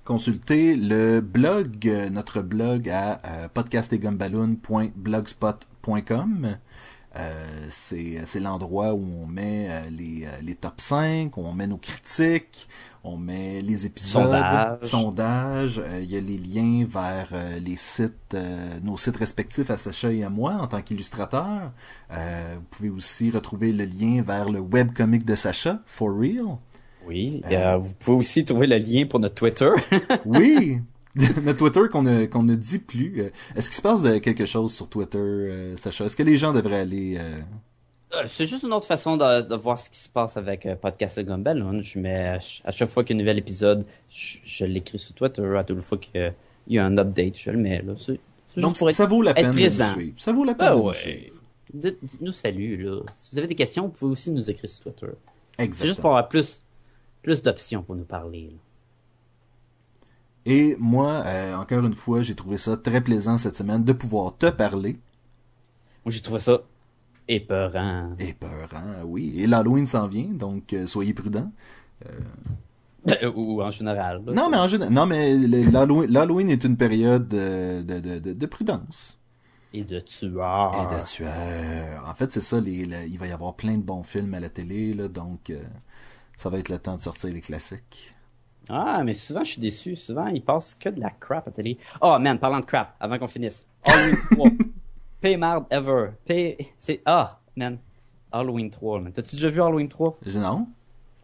Consultez le blog, euh, notre blog à podcastetgumballoon.blogspot.com. Euh, c'est c'est l'endroit où on met euh, les, euh, les top 5, où on met nos critiques, on met les épisodes, Sondage. sondages, euh, il y a les liens vers euh, les sites, euh, nos sites respectifs à Sacha et à moi en tant qu'illustrateur. Euh, vous pouvez aussi retrouver le lien vers le webcomic de Sacha, For Real. Oui. Euh, vous pouvez aussi trouver le lien pour notre Twitter. Oui! Notre Twitter qu'on ne, qu'on ne dit plus. Euh, Est-ce qu'il se passe de quelque chose sur Twitter, euh, Sacha? Est-ce que les gens devraient aller... euh, c'est juste une autre façon de, de voir ce qui se passe avec Podcast et Gumballoon. Je mets à ch- à chaque fois qu'il y a un nouvel épisode, je, je l'écris sur Twitter. À toute fois qu'il y a un update, je le mets là. C'est c'est Donc, juste pour être... ça vaut la peine de suivre. Ça vaut la peine Ah de ouais. suivre. Dites- Dites-nous salut là. Si vous avez des questions, vous pouvez aussi nous écrire sur Twitter. C'est juste Exactement. pour avoir plus plus d'options pour nous parler. là. Et moi, euh, encore une fois, j'ai trouvé ça très plaisant cette semaine de pouvoir te parler. Moi j'ai trouvé ça épeurant. Hein, oui. Et l'Halloween s'en vient, donc euh, soyez prudents. Ou en général. là. Non, mais en général, non, mais l'Halloween est une période euh, de, de, de, de prudence. Et de tueurs. Et de tueurs. En fait, c'est ça, les, les- il va y avoir plein de bons films à la télé, là, donc euh, ça va être le temps de sortir les classiques. Ah, mais souvent, je suis déçu. Souvent, ils passent que de la crap à télé. Oh, man, parlant de crap, avant qu'on finisse. Halloween 3. Pay mard ever. Pay... C'est... Ah, man. Halloween 3, man. T'as-tu déjà vu Halloween 3? Je- Non?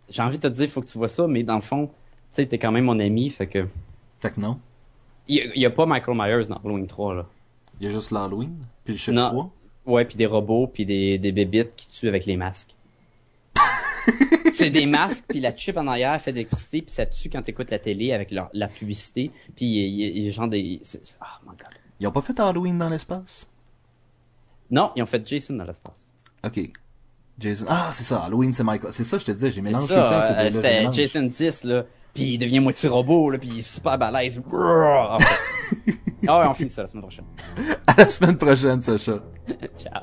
J'ai envie de te dire, faut que tu vois ça, mais dans le fond, tu sais, t'es quand même mon ami, fait que... Fait que non. Il y, a- pas Michael Myers dans Halloween 3, là. Il y a juste l'Halloween, puis le chiffre Non. 3. Ouais, puis des robots, puis des, des bébites qui tuent avec les masques. c'est des masques, puis la chip en arrière fait de l'électricité, puis ça tue quand t'écoutes la télé avec leur, la publicité, puis il y a- genre des... Oh my god. Ils ont pas fait Halloween dans l'espace? Non, ils ont fait Jason dans l'espace. Ok. Jason. Ah, c'est ça, Halloween, c'est Michael. C'est ça, je te disais, j'ai mélangé le temps. euh, c'était. Jason 10, là, puis il devient moitié robot, là, puis il est super balèze. Ah ouais, on finit ça la semaine prochaine. À la semaine prochaine, Sacha. Ciao.